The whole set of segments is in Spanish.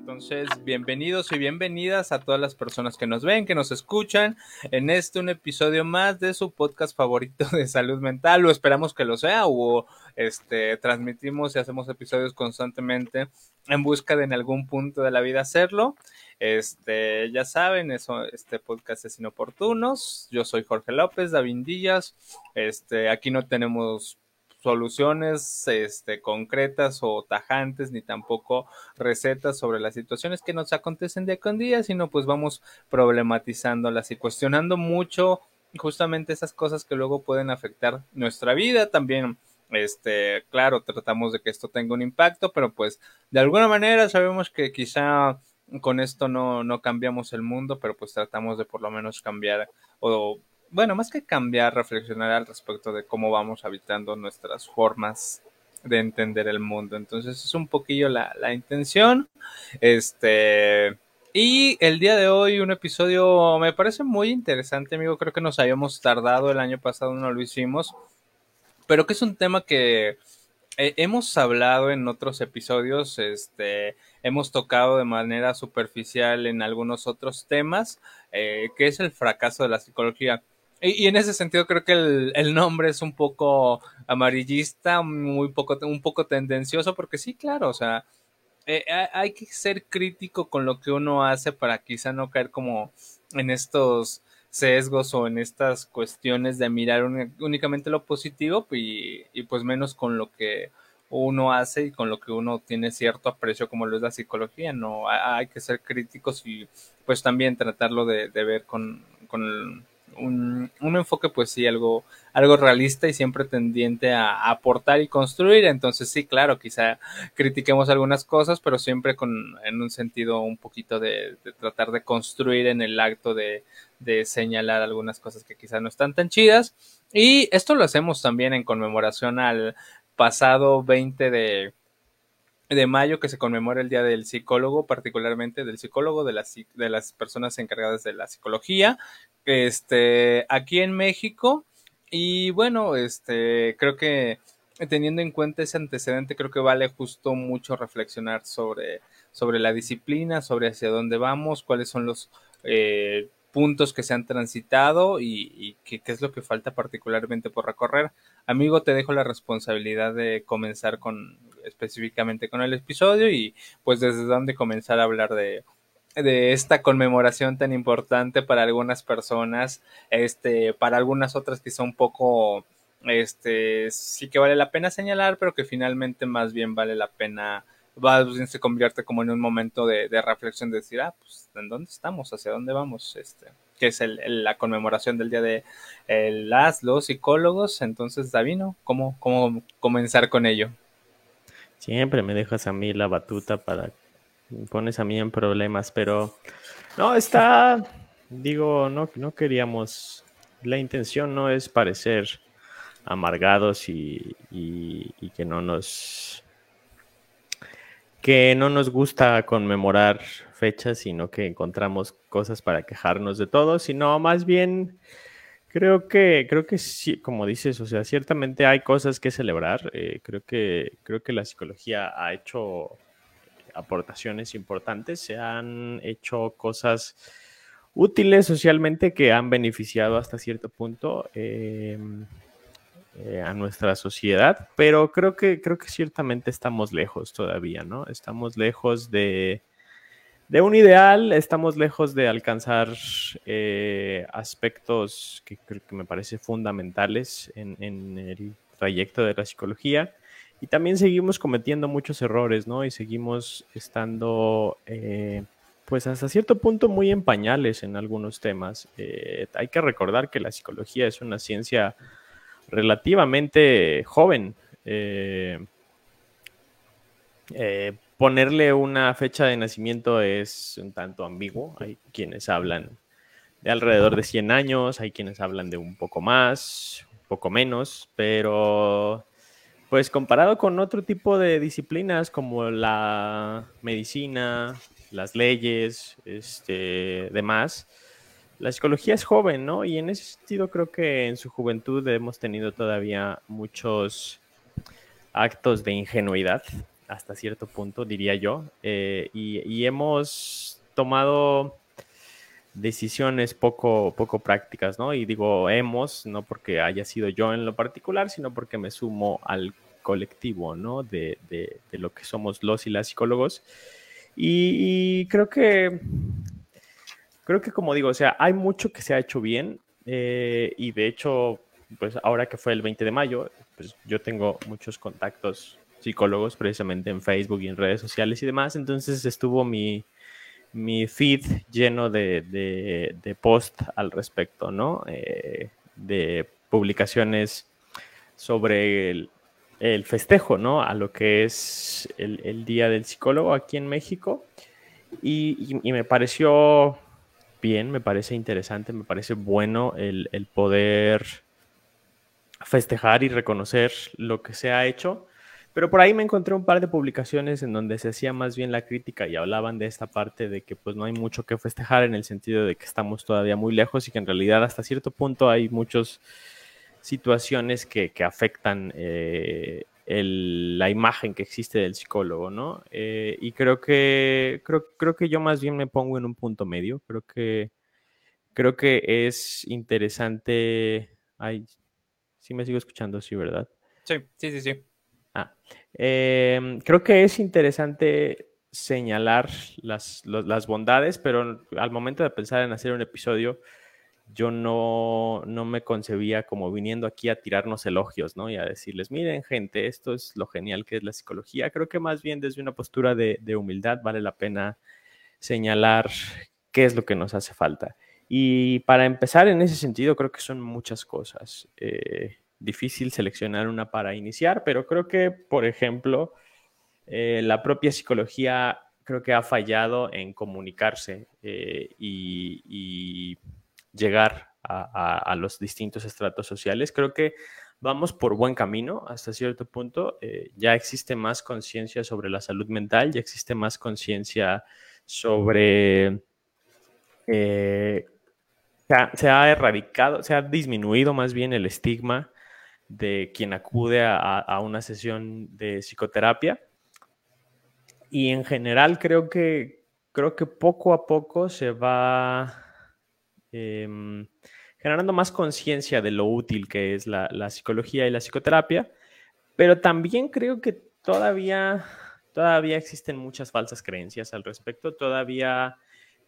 Entonces, bienvenidos y bienvenidas a todas las personas que nos ven, que nos escuchan en este un episodio más de su podcast favorito de salud mental, o esperamos que lo sea, o este transmitimos y hacemos episodios constantemente en busca de en algún punto de la vida hacerlo. Este, ya saben, eso, este podcast es inoportunos. Yo soy Jorge López, David Díaz. Este, aquí no tenemos soluciones este, concretas o tajantes, ni tampoco recetas sobre las situaciones que nos acontecen día con día, sino pues vamos problematizándolas y cuestionando mucho justamente esas cosas que luego pueden afectar nuestra vida también. Este, claro, tratamos de que esto tenga un impacto, pero pues de alguna manera sabemos que quizá con esto no, no cambiamos el mundo, pero pues tratamos de por lo menos cambiar o bueno, más que cambiar, reflexionar al respecto de cómo vamos habitando nuestras formas de entender el mundo. Entonces es un poquillo la, la intención. Este. Y el día de hoy un episodio me parece muy interesante, amigo. Creo que nos habíamos tardado, el año pasado no lo hicimos. Pero que es un tema que eh, hemos hablado en otros episodios, este, hemos tocado de manera superficial en algunos otros temas, eh, que es el fracaso de la psicología. Y, en ese sentido creo que el, nombre es un poco amarillista, muy poco, un poco tendencioso, porque sí, claro, o sea, eh, hay que ser crítico con lo que uno hace para quizá no caer como en estos sesgos o en estas cuestiones de mirar únicamente lo positivo y, y, pues menos con lo que uno hace y con lo que uno tiene cierto aprecio como lo es la psicología, no hay que ser críticos y pues también tratarlo de, de ver con, con un, enfoque pues sí algo, algo realista y siempre tendiente a, aportar y construir. Entonces sí, claro, quizá critiquemos algunas cosas, pero siempre con, en un sentido un poquito de, tratar de construir en el acto de, de señalar algunas cosas que quizá no están tan chidas. Y esto lo hacemos también en conmemoración al pasado 20 de, de mayo que se conmemora el Día del Psicólogo, particularmente del psicólogo, de las, de las personas encargadas de la psicología, este, aquí en México. Y bueno, este, creo que teniendo en cuenta ese antecedente, creo que vale justo mucho reflexionar sobre, sobre la disciplina, sobre hacia dónde vamos, cuáles son los eh, puntos que se han transitado y, qué, es lo que falta particularmente por recorrer. Amigo, te dejo la responsabilidad de comenzar con específicamente con el episodio y pues desde dónde comenzar a hablar de, de esta conmemoración tan importante para algunas personas, este, para algunas otras son un poco, este, sí que vale la pena señalar, pero que finalmente más bien vale la pena va, se convierte como en un momento de, de, reflexión de decir, ah, pues, ¿en dónde estamos? ¿Hacia dónde vamos? Este, que es el, la conmemoración del día de el, las, los psicólogos. Entonces, Davino, ¿cómo, ¿cómo comenzar con ello? Siempre me dejas a mí la batuta para pones a mí en problemas, pero no, está, digo, no, no queríamos, la intención no es parecer amargados y, y que no nos que no nos gusta conmemorar fechas, sino que encontramos cosas para quejarnos de todo, sino más bien creo que, creo que sí, como dices, o sea, ciertamente hay cosas que celebrar. Eh, creo que, creo que la psicología ha hecho aportaciones importantes, se han hecho cosas útiles socialmente que han beneficiado hasta cierto punto. Eh, eh, a nuestra sociedad, pero creo que, creo que ciertamente estamos lejos todavía, ¿no? Estamos lejos de, de un ideal, estamos lejos de alcanzar eh, aspectos que creo que me parece fundamentales en, el trayecto de la psicología. Y también seguimos cometiendo muchos errores, ¿no? Y seguimos estando, eh, pues hasta cierto punto, muy en pañales en algunos temas. Hay que recordar que la psicología es una ciencia relativamente joven. Eh, eh, ponerle una fecha de nacimiento es un tanto ambiguo. Hay quienes hablan de alrededor de 100 años, hay quienes hablan de un poco más, un poco menos, pero pues comparado con otro tipo de disciplinas como la medicina, las leyes, este, demás, la psicología es joven, ¿no? Y en ese sentido creo que en su juventud hemos tenido todavía muchos actos de ingenuidad hasta cierto punto, diría yo, y, y, hemos tomado decisiones poco, poco prácticas, ¿no? Y digo hemos, no porque haya sido yo en lo particular, sino porque me sumo al colectivo, ¿no? De, de lo que somos los y las psicólogos. Y, creo que, creo que como digo, o sea, hay mucho que se ha hecho bien eh, y de hecho, pues ahora que fue el 20 de mayo, pues yo tengo muchos contactos psicólogos precisamente en Facebook y en redes sociales y demás, entonces estuvo mi, mi feed lleno de, de, de post al respecto, ¿no? Eh, de publicaciones sobre el, el festejo, ¿no? A lo que es el, Día del Psicólogo aquí en México. Y, me pareció bien, me parece interesante, me parece bueno el, poder festejar y reconocer lo que se ha hecho. Pero por ahí me encontré un par de publicaciones en donde se hacía más bien la crítica y hablaban de esta parte de que pues no hay mucho que festejar en el sentido de que estamos todavía muy lejos y que en realidad hasta cierto punto hay muchos situaciones que, afectan eh, la imagen que existe del psicólogo, ¿no? Eh, y creo que, creo, creo que yo más bien me pongo en un punto medio. Creo que, creo que es interesante. Ay, sí me sigo escuchando, sí, ¿verdad? Sí, sí, sí, sí. Ah, em, creo que es interesante señalar las, las, bondades, pero al momento de pensar en hacer un episodio, yo no, no, me concebía como viniendo aquí a tirarnos elogios, ¿no? Y a decirles, miren, gente, esto es lo genial que es la psicología. Creo que más bien desde una postura de, de humildad vale la pena señalar qué es lo que nos hace falta. Y para empezar en ese sentido, creo que son muchas cosas. Eh, difícil seleccionar una para iniciar, pero creo que, por ejemplo, eh, la propia psicología creo que ha fallado en comunicarse eh, y, y llegar a, los distintos estratos sociales. Creo que vamos por buen camino hasta cierto punto. Eh, ya existe más conciencia sobre la salud mental, ya existe más conciencia sobre... Eh, se, ha, erradicado, se ha disminuido más bien el estigma de quien acude a, una sesión de psicoterapia. Y en general creo que, creo que poco a poco se va Em, generando más conciencia de lo útil que es la, psicología y la psicoterapia, pero también creo que todavía, todavía existen muchas falsas creencias al respecto, todavía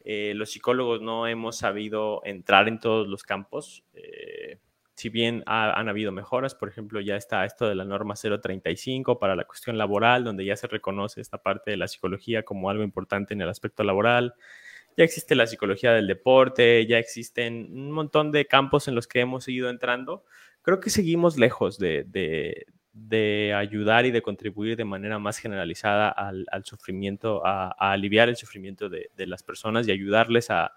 eh, los psicólogos no hemos sabido entrar en todos los campos. Eh, si bien han habido mejoras, por ejemplo, ya está esto de la norma 035 para la cuestión laboral, donde ya se reconoce esta parte de la psicología como algo importante en el aspecto laboral ya existe la psicología del deporte, ya existen un montón de campos en los que hemos seguido entrando. Creo que seguimos lejos de, ayudar y de contribuir de manera más generalizada al, sufrimiento, a, aliviar el sufrimiento de, las personas y ayudarles a,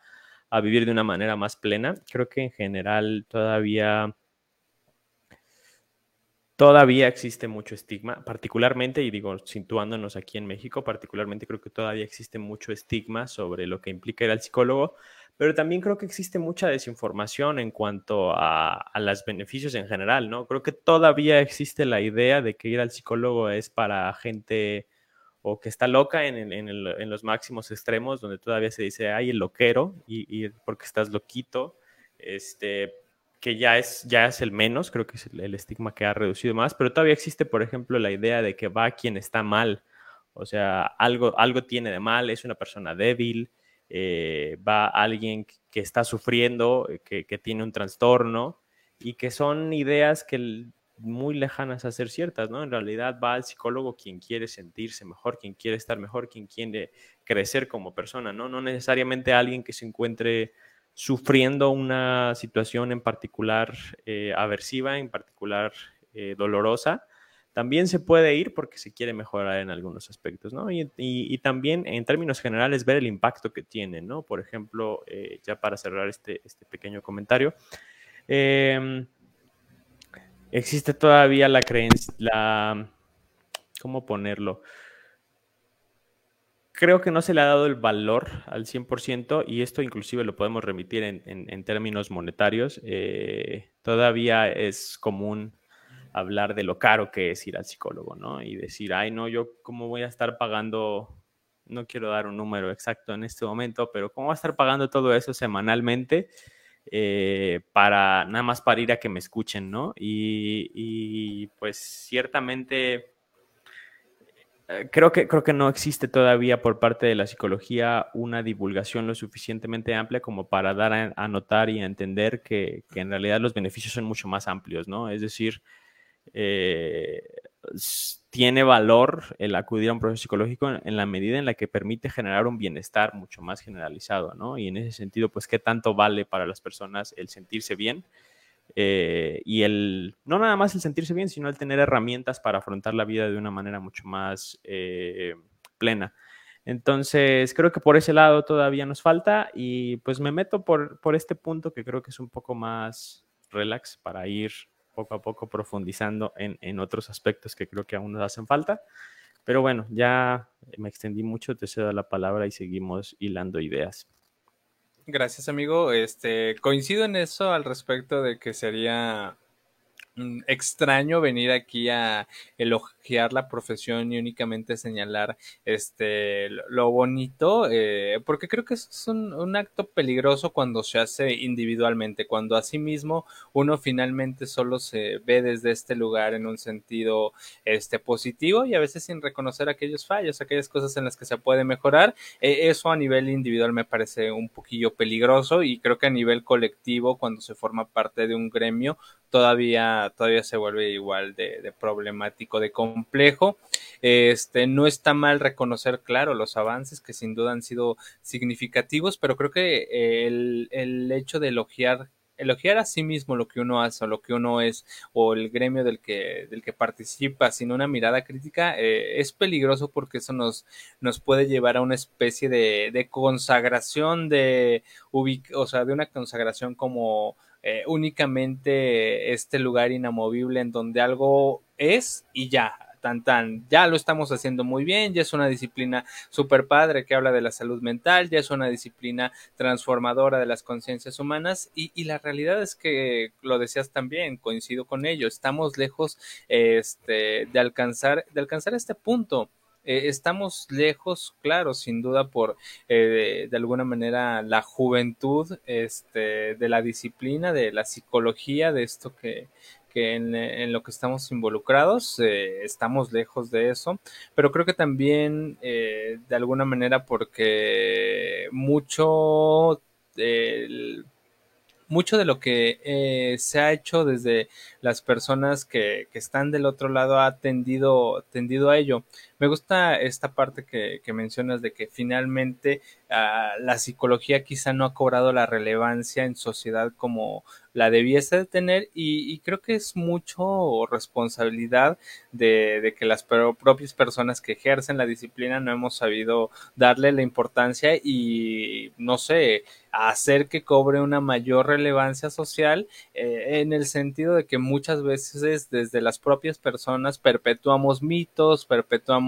a, vivir de una manera más plena. Creo que en general todavía todavía existe mucho estigma, particularmente, y digo, situándonos aquí en México, particularmente creo que todavía existe mucho estigma sobre lo que implica ir al psicólogo, pero también creo que existe mucha desinformación en cuanto a, los beneficios en general, ¿no? Creo que todavía existe la idea de que ir al psicólogo es para gente o que está loca en, los máximos extremos, donde todavía se dice, ay, el loquero, y, y porque estás loquito, este, que ya es, ya es el menos, creo que es el, estigma que ha reducido más, pero todavía existe, por ejemplo, la idea de que va quien está mal, o sea, algo, algo tiene de mal, es una persona débil, eh, va alguien que está sufriendo, eh, que, que, tiene un trastorno, y que son ideas que muy lejanas a ser ciertas, ¿no? En realidad va al psicólogo quien quiere sentirse mejor, quien quiere estar mejor, quien quiere crecer como persona, ¿no? No necesariamente alguien que se encuentre sufriendo una situación en particular eh, aversiva, en particular eh, dolorosa, también se puede ir porque se quiere mejorar en algunos aspectos, ¿no? Y, también en términos generales ver el impacto que tiene, ¿no? Por ejemplo, eh, ya para cerrar este, este pequeño comentario, em, existe todavía la creencia, la, ¿cómo ponerlo? Creo que no se le ha dado el valor al 100% y esto inclusive lo podemos remitir en, términos monetarios. Eh, todavía es común hablar de lo caro que es ir al psicólogo, ¿no? Y decir, ay, no, yo cómo voy a estar pagando, no quiero dar un número exacto en este momento, pero cómo voy a estar pagando todo eso semanalmente eh, para nada más para ir a que me escuchen, ¿no? Y, pues ciertamente creo que, creo que no existe todavía por parte de la psicología una divulgación lo suficientemente amplia como para dar a, notar y a entender que, en realidad los beneficios son mucho más amplios, ¿no? Es decir, eh, tiene valor el acudir a un proceso psicológico en, la medida en la que permite generar un bienestar mucho más generalizado, ¿no? Y en ese sentido, pues, ¿qué tanto vale para las personas el sentirse bien? Eh, y el, no nada más el sentirse bien, sino el tener herramientas para afrontar la vida de una manera mucho más eh, plena. Entonces, creo que por ese lado todavía nos falta y pues me meto por, por este punto que creo que es un poco más relax para ir poco a poco profundizando en, en otros aspectos que creo que aún nos hacen falta. Pero bueno, ya me extendí mucho, te cedo la palabra y seguimos hilando ideas. Gracias, amigo. Este, coincido en eso al respecto de que sería extraño venir aquí a elogiar la profesión y únicamente señalar este lo bonito eh, porque creo que es un, acto peligroso cuando se hace individualmente cuando asimismo uno finalmente solo se ve desde este lugar en un sentido este positivo y a veces sin reconocer aquellos fallos aquellas cosas en las que se puede mejorar eh, eso a nivel individual me parece un poquillo peligroso y creo que a nivel colectivo cuando se forma parte de un gremio todavía todavía se vuelve igual de, problemático de complejo. Este, no está mal reconocer, claro, los avances que sin duda han sido significativos, pero creo que eh, el, el hecho de elogiar elogiar a sí mismo lo que uno hace o lo que uno es o el gremio del que, del que participa sin una mirada crítica eh, es peligroso porque eso nos, nos puede llevar a una especie de, consagración de o sea de una consagración como eh, únicamente este lugar inamovible en donde algo es y ya tan tan, ya lo estamos haciendo muy bien, ya es una disciplina súper padre que habla de la salud mental, ya es una disciplina transformadora de las conciencias humanas y, y, la realidad es que lo decías también, coincido con ello, estamos lejos este, de alcanzar, de alcanzar este punto. Eh, estamos lejos, claro, sin duda por eh, de alguna manera la juventud este, de la disciplina, de la psicología, de esto que, que en, lo que estamos involucrados eh, estamos lejos de eso, pero creo que también de alguna manera porque mucho el, mucho de lo que se ha hecho desde las personas que, que, están del otro lado ha tendido, tendido a ello. Me gusta esta parte que, mencionas de que finalmente uh, la psicología quizá no ha cobrado la relevancia en sociedad como la debiese de tener y, creo que es mucho responsabilidad de, de, que las propias personas que ejercen la disciplina no hemos sabido darle la importancia y no sé, hacer que cobre una mayor relevancia social eh, en el sentido de que muchas veces desde las propias personas perpetuamos mitos, perpetuamos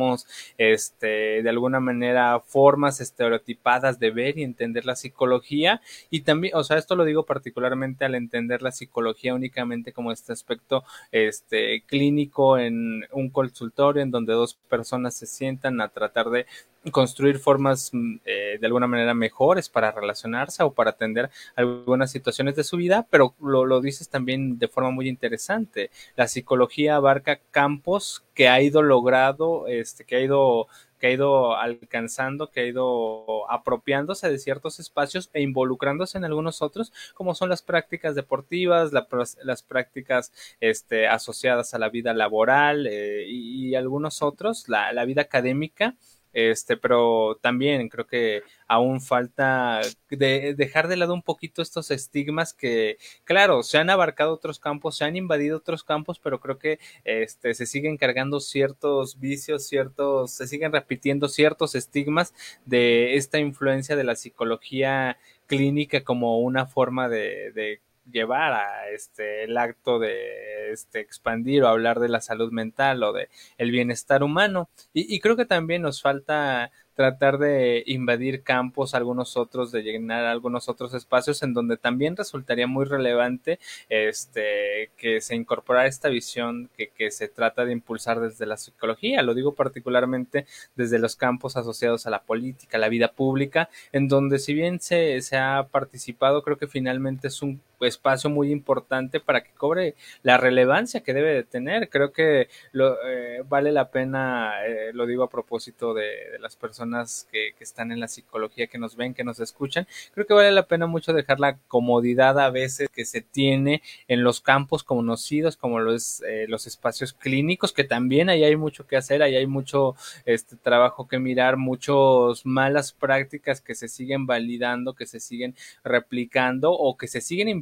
este de alguna manera formas estereotipadas de ver y entender la psicología. Y también, o sea, esto lo digo particularmente al entender entender la psicología únicamente como este aspecto este clínico en un consultorio en donde dos personas se sientan a tratar de construir formas eh, de alguna manera mejores para relacionarse o para atender algunas situaciones de su vida, pero lo, lo dices también de forma muy interesante. La psicología abarca campos que ha ido logrado, este, que ha ido que ha ido alcanzando, que ha ido apropiándose de ciertos espacios e involucrándose en algunos otros, como son las prácticas deportivas, la, las prácticas este, asociadas a la vida laboral eh, y, y, algunos otros, la, la vida académica este, pero también creo que aún falta de dejar de lado un poquito estos estigmas que, claro, se han abarcado otros campos, se han invadido otros campos, pero creo que este, se siguen cargando ciertos vicios, ciertos, se siguen repitiendo ciertos estigmas de esta influencia de la psicología clínica como una forma de, de llevar a este el acto de este expandir o hablar de la salud mental o de el bienestar humano. Y, y creo que también nos falta tratar de invadir campos, algunos otros, de llenar algunos otros espacios en donde también resultaría muy relevante este, que se incorporara esta visión que, que se trata de impulsar desde la psicología. Lo digo particularmente desde los campos asociados a la política, la vida pública, en donde si bien se, se ha participado, creo que finalmente es un espacio muy importante para que cobre la relevancia que debe de tener. Creo que lo, eh, vale la pena, eh, lo digo a propósito de las personas que, están en la psicología, que nos ven, que nos escuchan, creo que vale la pena mucho dejar la comodidad a veces que se tiene en los campos conocidos como los, eh, los espacios clínicos, que también ahí hay mucho que hacer, ahí hay mucho este trabajo que mirar, muchas malas prácticas que se siguen validando, que se siguen replicando o que se siguen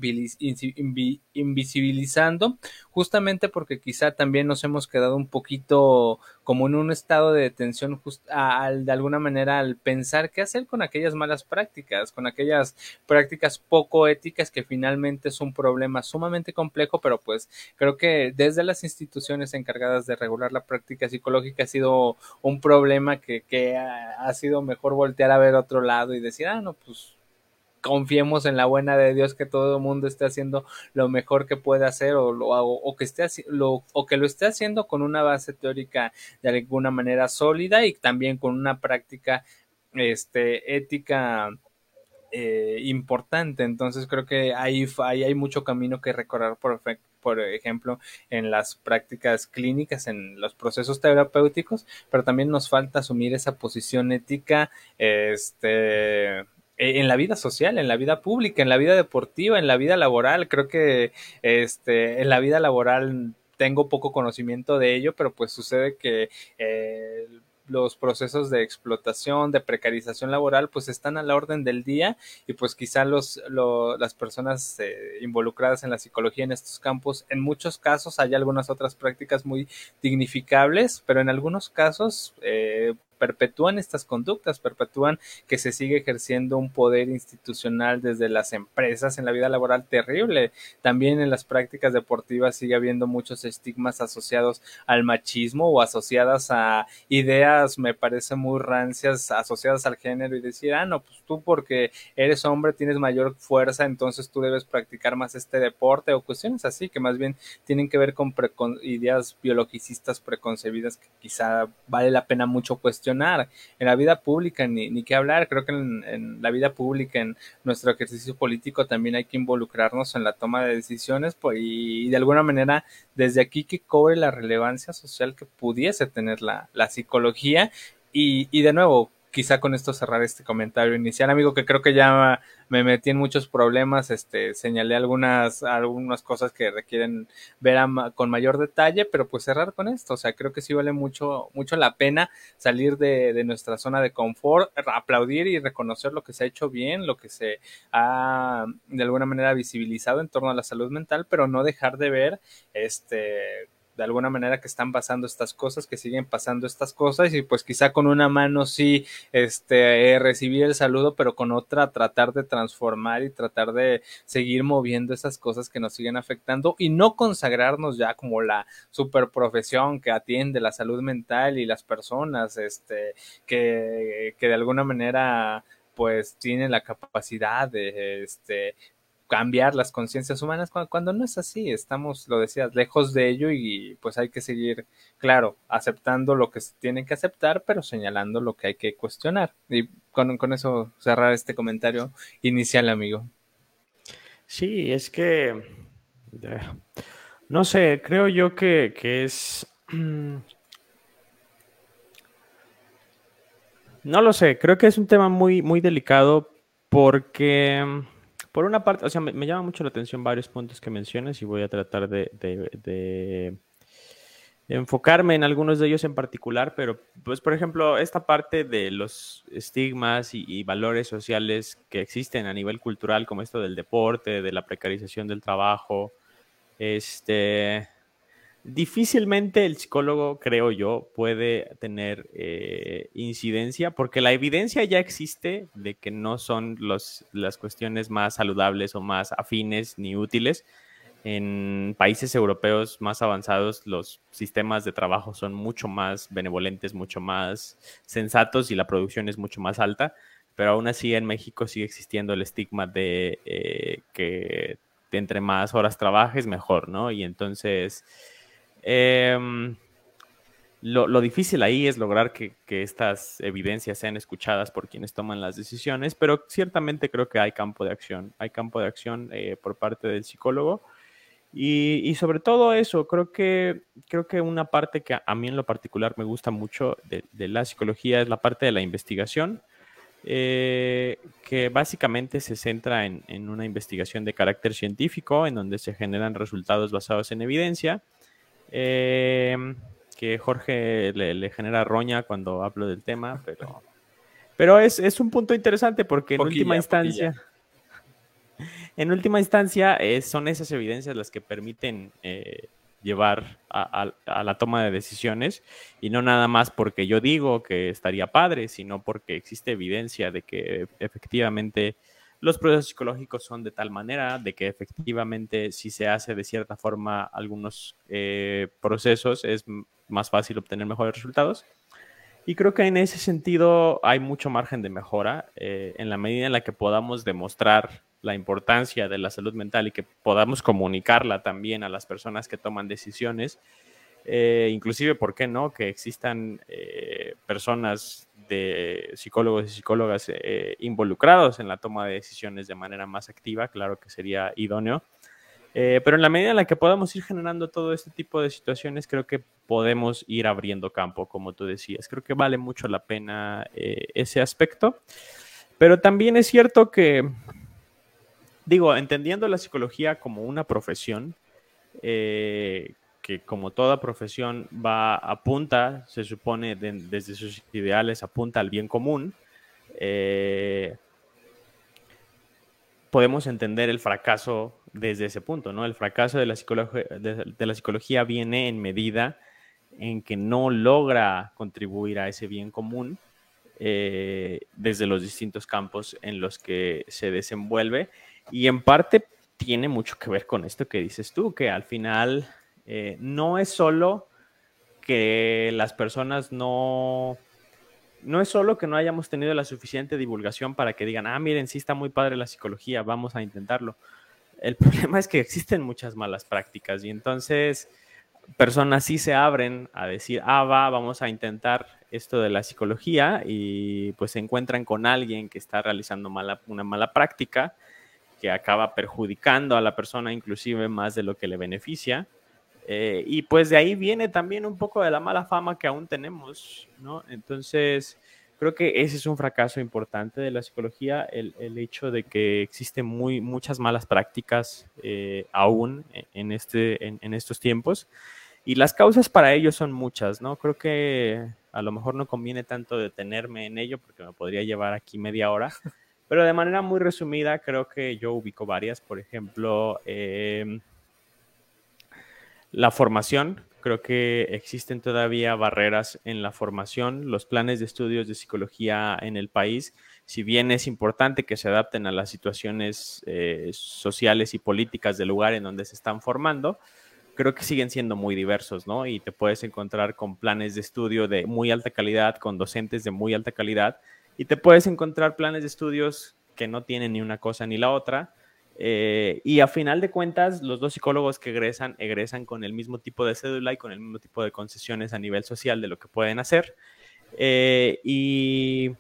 invisibilizando, justamente porque quizá también nos hemos quedado un poquito como en un estado de detención de alguna manera al pensar qué hacer con aquellas malas prácticas, con aquellas prácticas poco éticas que finalmente es un problema sumamente complejo, pero pues creo que desde las instituciones encargadas de regular la práctica psicológica ha sido un problema que, que ha sido mejor voltear a ver otro lado y decir, ah, no, pues confiemos en la buena de Dios que todo el mundo esté haciendo lo mejor que puede hacer o, lo, o, o que esté lo, o que lo esté haciendo con una base teórica de alguna manera sólida y también con una práctica este ética eh, importante. Entonces creo que ahí, ahí hay mucho camino que recorrer por, por ejemplo, en las prácticas clínicas, en los procesos terapéuticos, pero también nos falta asumir esa posición ética, este, en la vida social, en la vida pública, en la vida deportiva, en la vida laboral. Creo que este, en la vida laboral tengo poco conocimiento de ello, pero pues sucede que eh, los procesos de explotación, de precarización laboral, pues están a la orden del día y pues quizá los, lo, las personas eh, involucradas en la psicología en estos campos, en muchos casos hay algunas otras prácticas muy dignificables, pero en algunos casos eh, perpetúan estas conductas, perpetúan que se sigue ejerciendo un poder institucional desde las empresas en la vida laboral terrible. También en las prácticas deportivas sigue habiendo muchos estigmas asociados al machismo o asociadas a ideas, me parece muy rancias, asociadas al género y decir, ah, no, pues tú porque eres hombre tienes mayor fuerza, entonces tú debes practicar más este deporte o cuestiones así que más bien tienen que ver con, ideas biologicistas preconcebidas que quizá vale la pena mucho cuestionar en la vida pública, ni, ni qué hablar. Creo que en, la vida pública, en nuestro ejercicio político, también hay que involucrarnos en la toma de decisiones pues, y, y, de alguna manera desde aquí que cobre la relevancia social que pudiese tener la, la psicología. Y, y de nuevo, quizá con esto cerrar este comentario inicial, amigo, que creo que ya me metí en muchos problemas, este, señalé algunas, algunas cosas que requieren ver con mayor detalle, pero pues cerrar con esto, o sea, creo que sí vale mucho, mucho la pena salir de, de nuestra zona de confort, aplaudir y reconocer lo que se ha hecho bien, lo que se ha de alguna manera visibilizado en torno a la salud mental, pero no dejar de ver, este, de alguna manera que están pasando estas cosas, que siguen pasando estas cosas y pues quizá con una mano sí este eh, recibir el saludo, pero con otra tratar de transformar y tratar de seguir moviendo esas cosas que nos siguen afectando y no consagrarnos ya como la super profesión que atiende la salud mental y las personas este que que de alguna manera pues tienen la capacidad de este cambiar las conciencias humanas cuando, cuando, no es así, estamos, lo decías, lejos de ello y pues hay que seguir, claro, aceptando lo que se tiene que aceptar, pero señalando lo que hay que cuestionar. Y con, con eso cerrar este comentario inicial, amigo. Sí, es que, no sé, creo yo que, que es... No lo sé, creo que es un tema muy, muy delicado porque por una parte, o sea, me, me, llama mucho la atención varios puntos que mencionas y voy a tratar de, enfocarme en algunos de ellos en particular, pero pues por ejemplo, esta parte de los estigmas y, y, valores sociales que existen a nivel cultural, como esto del deporte, de la precarización del trabajo, este, difícilmente el psicólogo, creo yo, puede tener eh, incidencia porque la evidencia ya existe de que no son los, las cuestiones más saludables o más afines ni útiles. en países europeos más avanzados los sistemas de trabajo son mucho más benevolentes, mucho más sensatos y la producción es mucho más alta, pero aún así en México sigue existiendo el estigma de eh, que entre más horas trabajes, mejor, ¿no? Y entonces, em, lo, difícil ahí es lograr que, estas evidencias sean escuchadas por quienes toman las decisiones, pero ciertamente creo que hay campo de acción, hay campo de acción eh, por parte del psicólogo. Y, sobre todo eso, creo que, creo que una parte que a, mí en lo particular me gusta mucho de, la psicología es la parte de la investigación, eh, que básicamente se centra en, una investigación de carácter científico, en donde se generan resultados basados en evidencia. Eh, que Jorge le, genera roña cuando hablo del tema, pero, pero es, un punto interesante porque en última instancia, en última instancia eh, son esas evidencias las que permiten eh, llevar a, la toma de decisiones y no nada más porque yo digo que estaría padre, sino porque existe evidencia de que efectivamente los procesos psicológicos son de tal manera de que efectivamente si se hace de cierta forma algunos eh, procesos es más fácil obtener mejores resultados. Y creo que en ese sentido hay mucho margen de mejora eh, en la medida en la que podamos demostrar la importancia de la salud mental y que podamos comunicarla también a las personas que toman decisiones. Eh, inclusive, ¿por qué no? Que existan personas de psicólogos y psicólogas eh, involucrados en la toma de decisiones de manera más activa, claro que sería idóneo. Eh, pero en la medida en la que podamos ir generando todo este tipo de situaciones, creo que podemos ir abriendo campo, como tú decías. Creo que vale mucho la pena eh, ese aspecto. Pero también es cierto que, digo, entendiendo la psicología como una profesión, que como toda profesión va apunta, se supone desde sus ideales, apunta al bien común, eh, podemos entender el fracaso desde ese punto, ¿no? El fracaso de la, psicología, de, la psicología viene en medida en que no logra contribuir a ese bien común eh, desde los distintos campos en los que se desenvuelve y en parte tiene mucho que ver con esto que dices tú, que al final eh, no es solo que las personas no... No es solo que no hayamos tenido la suficiente divulgación para que digan, ah, miren, sí está muy padre la psicología, vamos a intentarlo. El problema es que existen muchas malas prácticas y entonces personas sí se abren a decir, ah, va, vamos a intentar esto de la psicología y pues se encuentran con alguien que está realizando una mala práctica que acaba perjudicando a la persona inclusive más de lo que le beneficia eh, y pues de ahí viene también un poco de la mala fama que aún tenemos, ¿no? Entonces, creo que ese es un fracaso importante de la psicología, el, el hecho de que existen muy, muchas malas prácticas eh, aún en, este, en, en, estos tiempos. Y las causas para ello son muchas, ¿no? Creo que a lo mejor no conviene tanto detenerme en ello porque me podría llevar aquí media hora. Pero de manera muy resumida, creo que yo ubico varias. Por ejemplo, eh, la formación, creo que existen todavía barreras en la formación. Los planes de estudios de psicología en el país, si bien es importante que se adapten a las situaciones eh, sociales y políticas del lugar en donde se están formando, creo que siguen siendo muy diversos, ¿no? Y te puedes encontrar con planes de estudio de muy alta calidad, con docentes de muy alta calidad, y te puedes encontrar planes de estudios que no tienen ni una cosa ni la otra, eh, y a final de cuentas, los dos psicólogos que egresan, egresan con el mismo tipo de cédula y con el mismo tipo de concesiones a nivel social de lo que pueden hacer. Eh, y,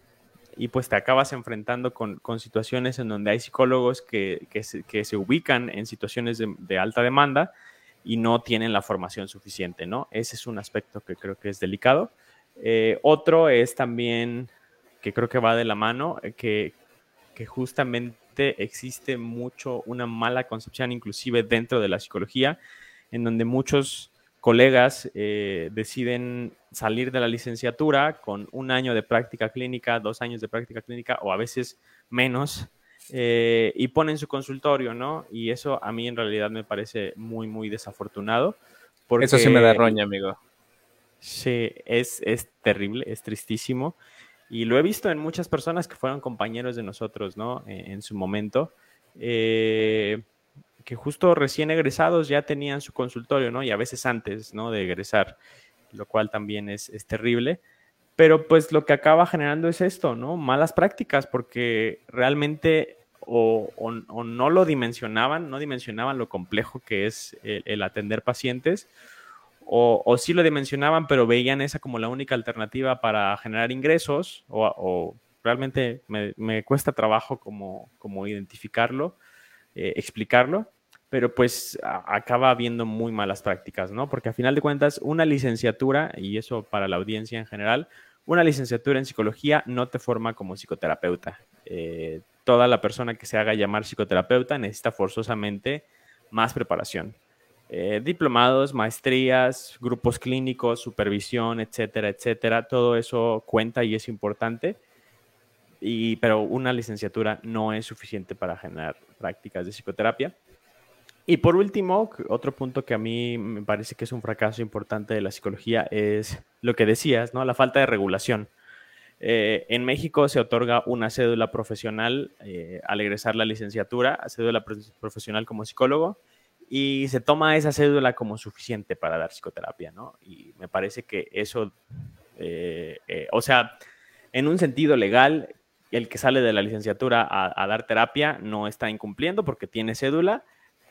y, pues te acabas enfrentando con, con, situaciones en donde hay psicólogos que, que, se, que se, ubican en situaciones de, de, alta demanda y no tienen la formación suficiente, ¿no? Ese es un aspecto que creo que es delicado. Eh, otro es también, que creo que va de la mano, que, que justamente existe mucho una mala concepción, inclusive dentro de la psicología, en donde muchos colegas eh, deciden salir de la licenciatura con un año de práctica clínica, dos años de práctica clínica o a veces menos eh, y ponen su consultorio, ¿no? Y eso a mí en realidad me parece muy, muy desafortunado. Porque, eso sí me da roña, amigo. Sí, es, es terrible, es tristísimo. Y lo he visto en muchas personas que fueron compañeros de nosotros, ¿no? En, su momento. Eh, que justo recién egresados ya tenían su consultorio, ¿no? Y a veces antes, ¿no? De egresar, lo cual también es, es terrible. Pero pues lo que acaba generando es esto, ¿no? Malas prácticas, porque realmente o, o, no lo dimensionaban, no dimensionaban lo complejo que es el, atender pacientes, o, o, sí lo dimensionaban, pero veían esa como la única alternativa para generar ingresos, o, realmente me, me, cuesta trabajo como, como identificarlo, eh, explicarlo, pero pues acaba habiendo muy malas prácticas, ¿no? Porque a final de cuentas, una licenciatura, y eso para la audiencia en general, una licenciatura en psicología no te forma como psicoterapeuta. Eh, toda la persona que se haga llamar psicoterapeuta necesita forzosamente más preparación. Eh, diplomados, maestrías, grupos clínicos, supervisión, etcétera, etcétera. Todo eso cuenta y es importante. Pero una licenciatura no es suficiente para generar prácticas de psicoterapia. Y por último, otro punto que a mí me parece que es un fracaso importante de la psicología es lo que decías, ¿no? La falta de regulación. Eh, en México se otorga una cédula profesional eh, al egresar la licenciatura, cédula profesional como psicólogo, y se toma esa cédula como suficiente para dar psicoterapia, ¿no? Y me parece que eso, eh, o sea, en un sentido legal, el que sale de la licenciatura a dar terapia no está incumpliendo porque tiene cédula,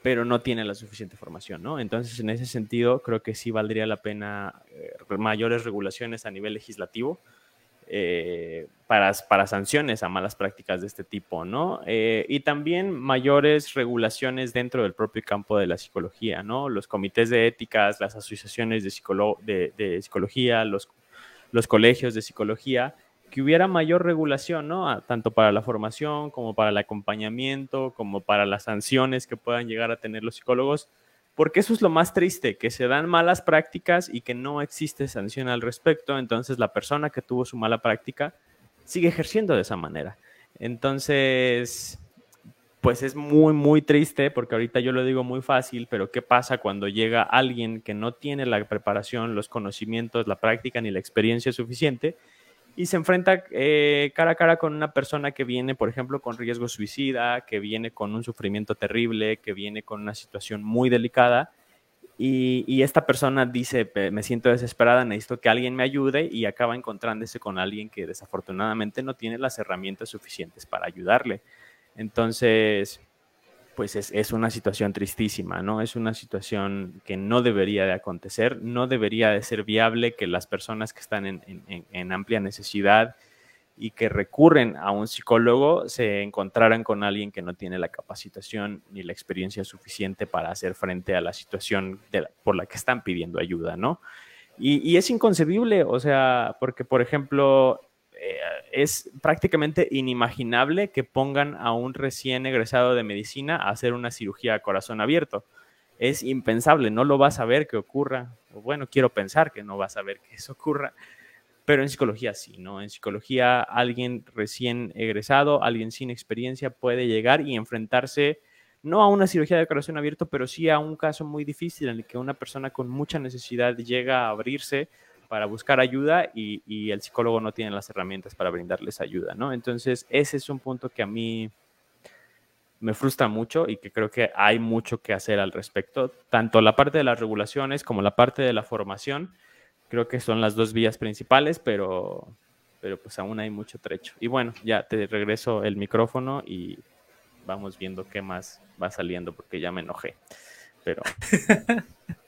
pero no tiene la suficiente formación, ¿no? Entonces, en ese sentido, creo que sí valdría la pena eh, mayores regulaciones a nivel legislativo eh, para, para, sanciones a malas prácticas de este tipo, ¿no? Eh, y también mayores regulaciones dentro del propio campo de la psicología, ¿no? Los comités de éticas, las asociaciones de, de psicología, los, los colegios de psicología, que hubiera mayor regulación, ¿no? Tanto para la formación como para el acompañamiento, como para las sanciones que puedan llegar a tener los psicólogos, porque eso es lo más triste, que se dan malas prácticas y que no existe sanción al respecto, entonces la persona que tuvo su mala práctica sigue ejerciendo de esa manera. Entonces, pues es muy, muy triste, porque ahorita yo lo digo muy fácil, pero ¿qué pasa cuando llega alguien que no tiene la preparación, los conocimientos, la práctica ni la experiencia suficiente? Y se enfrenta eh, cara a cara con una persona que viene, por ejemplo, con riesgo suicida, que viene con un sufrimiento terrible, que viene con una situación muy delicada. Y, esta persona dice, me siento desesperada, necesito que alguien me ayude y acaba encontrándose con alguien que desafortunadamente no tiene las herramientas suficientes para ayudarle. Entonces, pues es, una situación tristísima, ¿no? Es una situación que no debería de acontecer, no debería de ser viable que las personas que están en, amplia necesidad y que recurren a un psicólogo se encontraran con alguien que no tiene la capacitación ni la experiencia suficiente para hacer frente a la situación por la que están pidiendo ayuda, ¿no? Y, es inconcebible, o sea, porque, por ejemplo, eh, es prácticamente inimaginable que pongan a un recién egresado de medicina a hacer una cirugía a corazón abierto. Es impensable, no lo vas a ver que ocurra. Bueno, quiero pensar que no vas a ver que eso ocurra. Pero en psicología sí, ¿no? En psicología alguien recién egresado, alguien sin experiencia puede llegar y enfrentarse no a una cirugía de corazón abierto, pero sí a un caso muy difícil en el que una persona con mucha necesidad llega a abrirse para buscar ayuda y, el psicólogo no tiene las herramientas para brindarles ayuda, ¿no? Entonces, ese es un punto que a mí me frustra mucho y que creo que hay mucho que hacer al respecto. Tanto la parte de las regulaciones como la parte de la formación, creo que son las dos vías principales, pero, pero pues aún hay mucho trecho. Y bueno, ya te regreso el micrófono y vamos viendo qué más va saliendo porque ya me enojé. Pero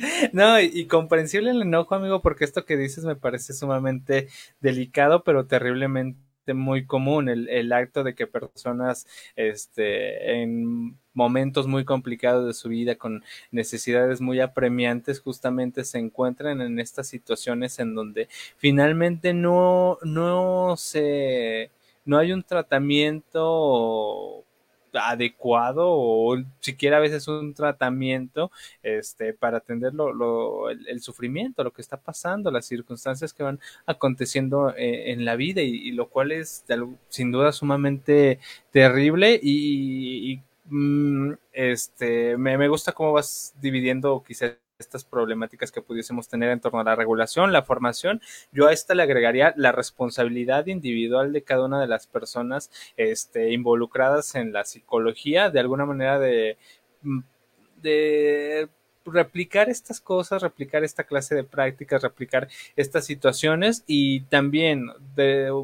No, y, comprensible el enojo, amigo, porque esto que dices me parece sumamente delicado, pero terriblemente muy común el, el, acto de que personas este en momentos muy complicados de su vida con necesidades muy apremiantes justamente se encuentran en estas situaciones en donde finalmente no no se no hay un tratamiento adecuado o siquiera a veces un tratamiento este, para atender lo, el, sufrimiento, lo que está pasando, las circunstancias que van aconteciendo eh, en la vida y, lo cual es sin duda sumamente terrible y, mm, este, me, me gusta cómo vas dividiendo quizás estas problemáticas que pudiésemos tener en torno a la regulación, la formación. Yo a esta le agregaría la responsabilidad individual de cada una de las personas este, involucradas en la psicología, de alguna manera de de replicar estas cosas, replicar esta clase de prácticas, replicar estas situaciones y también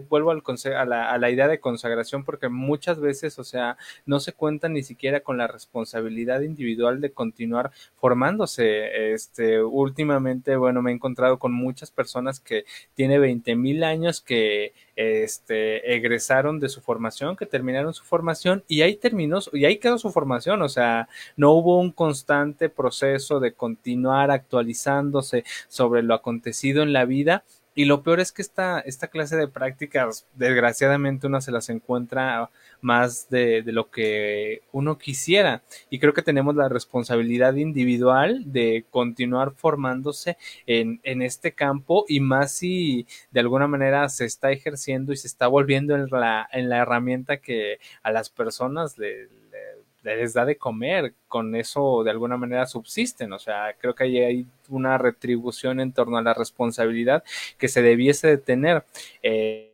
vuelvo al a, la, a la idea de consagración porque muchas veces, o sea, no se cuenta ni siquiera con la responsabilidad individual de continuar formándose. Este, últimamente, bueno, me he encontrado con muchas personas que tiene 20 mil años que este, egresaron de su formación, que terminaron su formación y ahí terminó, y ahí quedó su formación, o sea, no hubo un constante proceso de continuar actualizándose sobre lo acontecido en la vida y lo peor es que esta, esta clase de prácticas, desgraciadamente, uno se las encuentra más de, de, lo que uno quisiera. Y creo que tenemos la responsabilidad individual de continuar formándose en, en este campo y más si de alguna manera se está ejerciendo y se está volviendo en la, en la herramienta que a las personas le les da de comer, con eso de alguna manera subsisten, o sea, creo que ahí hay una retribución en torno a la responsabilidad que se debiese de tener. Eh,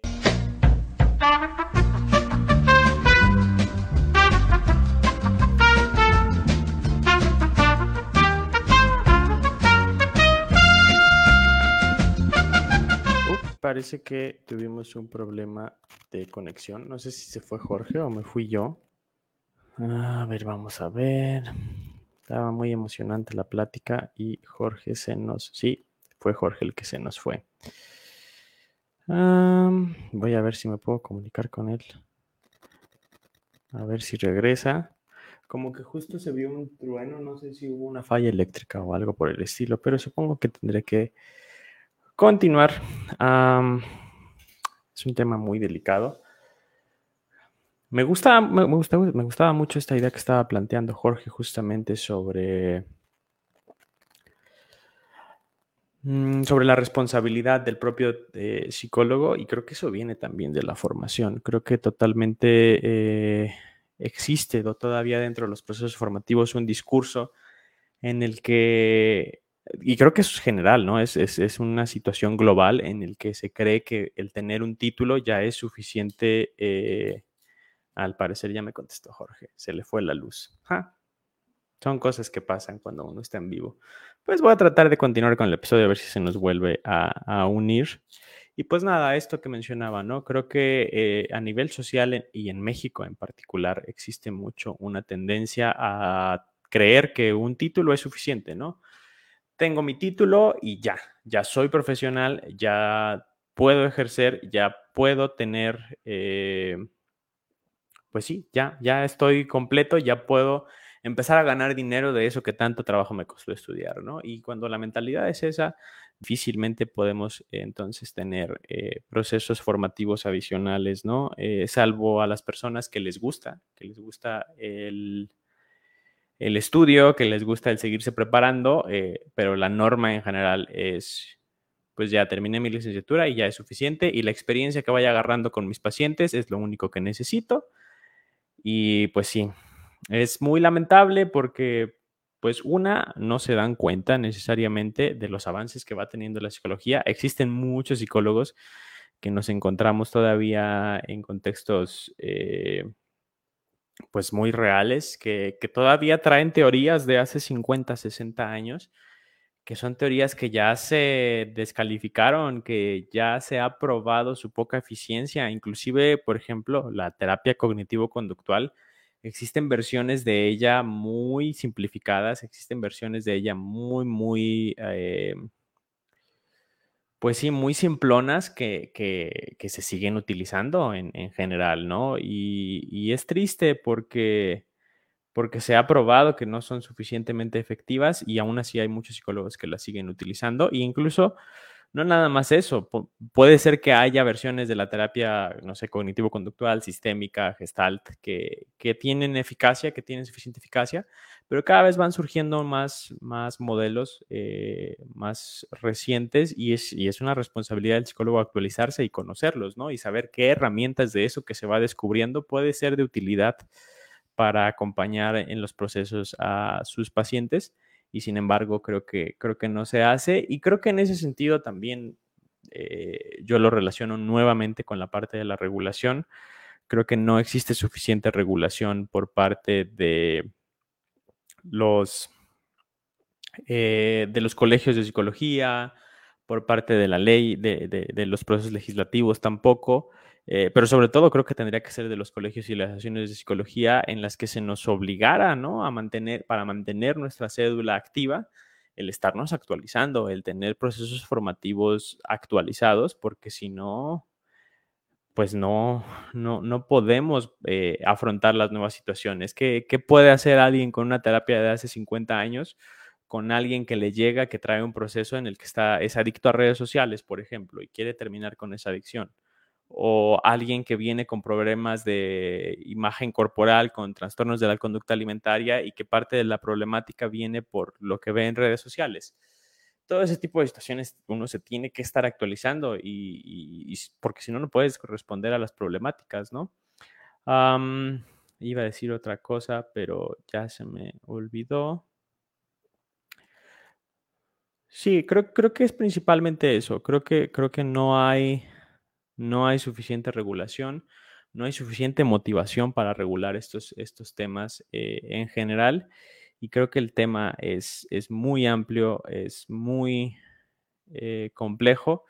parece que tuvimos un problema de conexión. No sé si se fue Jorge o me fui yo. A ver, vamos a ver. Estaba muy emocionante la plática y Jorge se nos... Sí, fue Jorge el que se nos fue. voy a ver si me puedo comunicar con él. A ver si regresa. Como que justo se vio un trueno, no sé si hubo una falla eléctrica o algo por el estilo, pero supongo que tendré que continuar. es un tema muy delicado. Me gusta, me, gusta, me gustaba mucho esta idea que estaba planteando Jorge justamente sobre, mm, sobre la responsabilidad del propio eh, psicólogo y creo que eso viene también de la formación. Creo que totalmente eh, existe todavía dentro de los procesos formativos un discurso en el que, y creo que eso es general, ¿no? Es, es, una situación global en el que se cree que el tener un título ya es suficiente. Eh, al parecer ya me contestó Jorge, se le fue la luz. Son cosas que pasan cuando uno está en vivo. Pues voy a tratar de continuar con el episodio a ver si se nos vuelve a, unir. Y pues nada, esto que mencionaba, ¿no? Creo que eh, a nivel social y en México en particular existe mucho una tendencia a creer que un título es suficiente, ¿no? Tengo mi título y ya, ya soy profesional, ya puedo ejercer, ya puedo tener... Eh, pues sí, ya, ya estoy completo, ya puedo empezar a ganar dinero de eso que tanto trabajo me costó estudiar, ¿no? Y cuando la mentalidad es esa, difícilmente podemos entonces tener eh, procesos formativos adicionales, ¿no? Eh, salvo a las personas que les gusta, que les gusta el, el estudio, que les gusta el seguirse preparando, eh, pero la norma en general es, pues ya terminé mi licenciatura y ya es suficiente y la experiencia que vaya agarrando con mis pacientes es lo único que necesito y pues sí, es muy lamentable porque pues una, no se dan cuenta necesariamente de los avances que va teniendo la psicología. Existen muchos psicólogos que nos encontramos todavía en contextos eh, pues muy reales, que, que, todavía traen teorías de hace 50, 60 años, que son teorías que ya se descalificaron, que ya se ha probado su poca eficiencia, inclusive, por ejemplo, la terapia cognitivo-conductual, existen versiones de ella muy simplificadas, existen versiones de ella muy, muy, eh, pues sí, muy simplonas que, que, se siguen utilizando en, en general, ¿no? Y, y es triste porque porque se ha probado que no son suficientemente efectivas y aún así hay muchos psicólogos que las siguen utilizando e incluso no nada más eso, puede ser que haya versiones de la terapia, no sé, cognitivo-conductual, sistémica, gestalt, que, que, tienen eficacia, que tienen suficiente eficacia, pero cada vez van surgiendo más, más modelos eh, más recientes y es, y es una responsabilidad del psicólogo actualizarse y conocerlos, ¿no? Y saber qué herramientas de eso que se va descubriendo puede ser de utilidad para acompañar en los procesos a sus pacientes y sin embargo creo que, creo que no se hace y creo que en ese sentido también eh, yo lo relaciono nuevamente con la parte de la regulación. Creo que no existe suficiente regulación por parte de los, eh, de los colegios de psicología, por parte de la ley, de, los procesos legislativos tampoco, eh, pero sobre todo creo que tendría que ser de los colegios y las asociaciones de psicología en las que se nos obligara, ¿no? A mantener, para mantener nuestra cédula activa, el estarnos actualizando, el tener procesos formativos actualizados, porque si no, pues no, no, no podemos eh, afrontar las nuevas situaciones. ¿Qué, ¿Qué, puede hacer alguien con una terapia de hace 50 años? con alguien que le llega, que trae un proceso en el que está, es adicto a redes sociales, por ejemplo, y quiere terminar con esa adicción. O alguien que viene con problemas de imagen corporal, con trastornos de la conducta alimentaria y que parte de la problemática viene por lo que ve en redes sociales todo ese tipo de situaciones uno se tiene que estar actualizando y, porque si no, no puedes responder a las problemáticas, ¿no? iba a decir otra cosa, pero ya se me olvidó. Sí, creo, creo que es principalmente eso. Creo que, creo que no hay, no hay suficiente regulación, no hay suficiente motivación para regular estos, estos temas eh, en general. Y creo que el tema es, es muy amplio, es muy eh, complejo.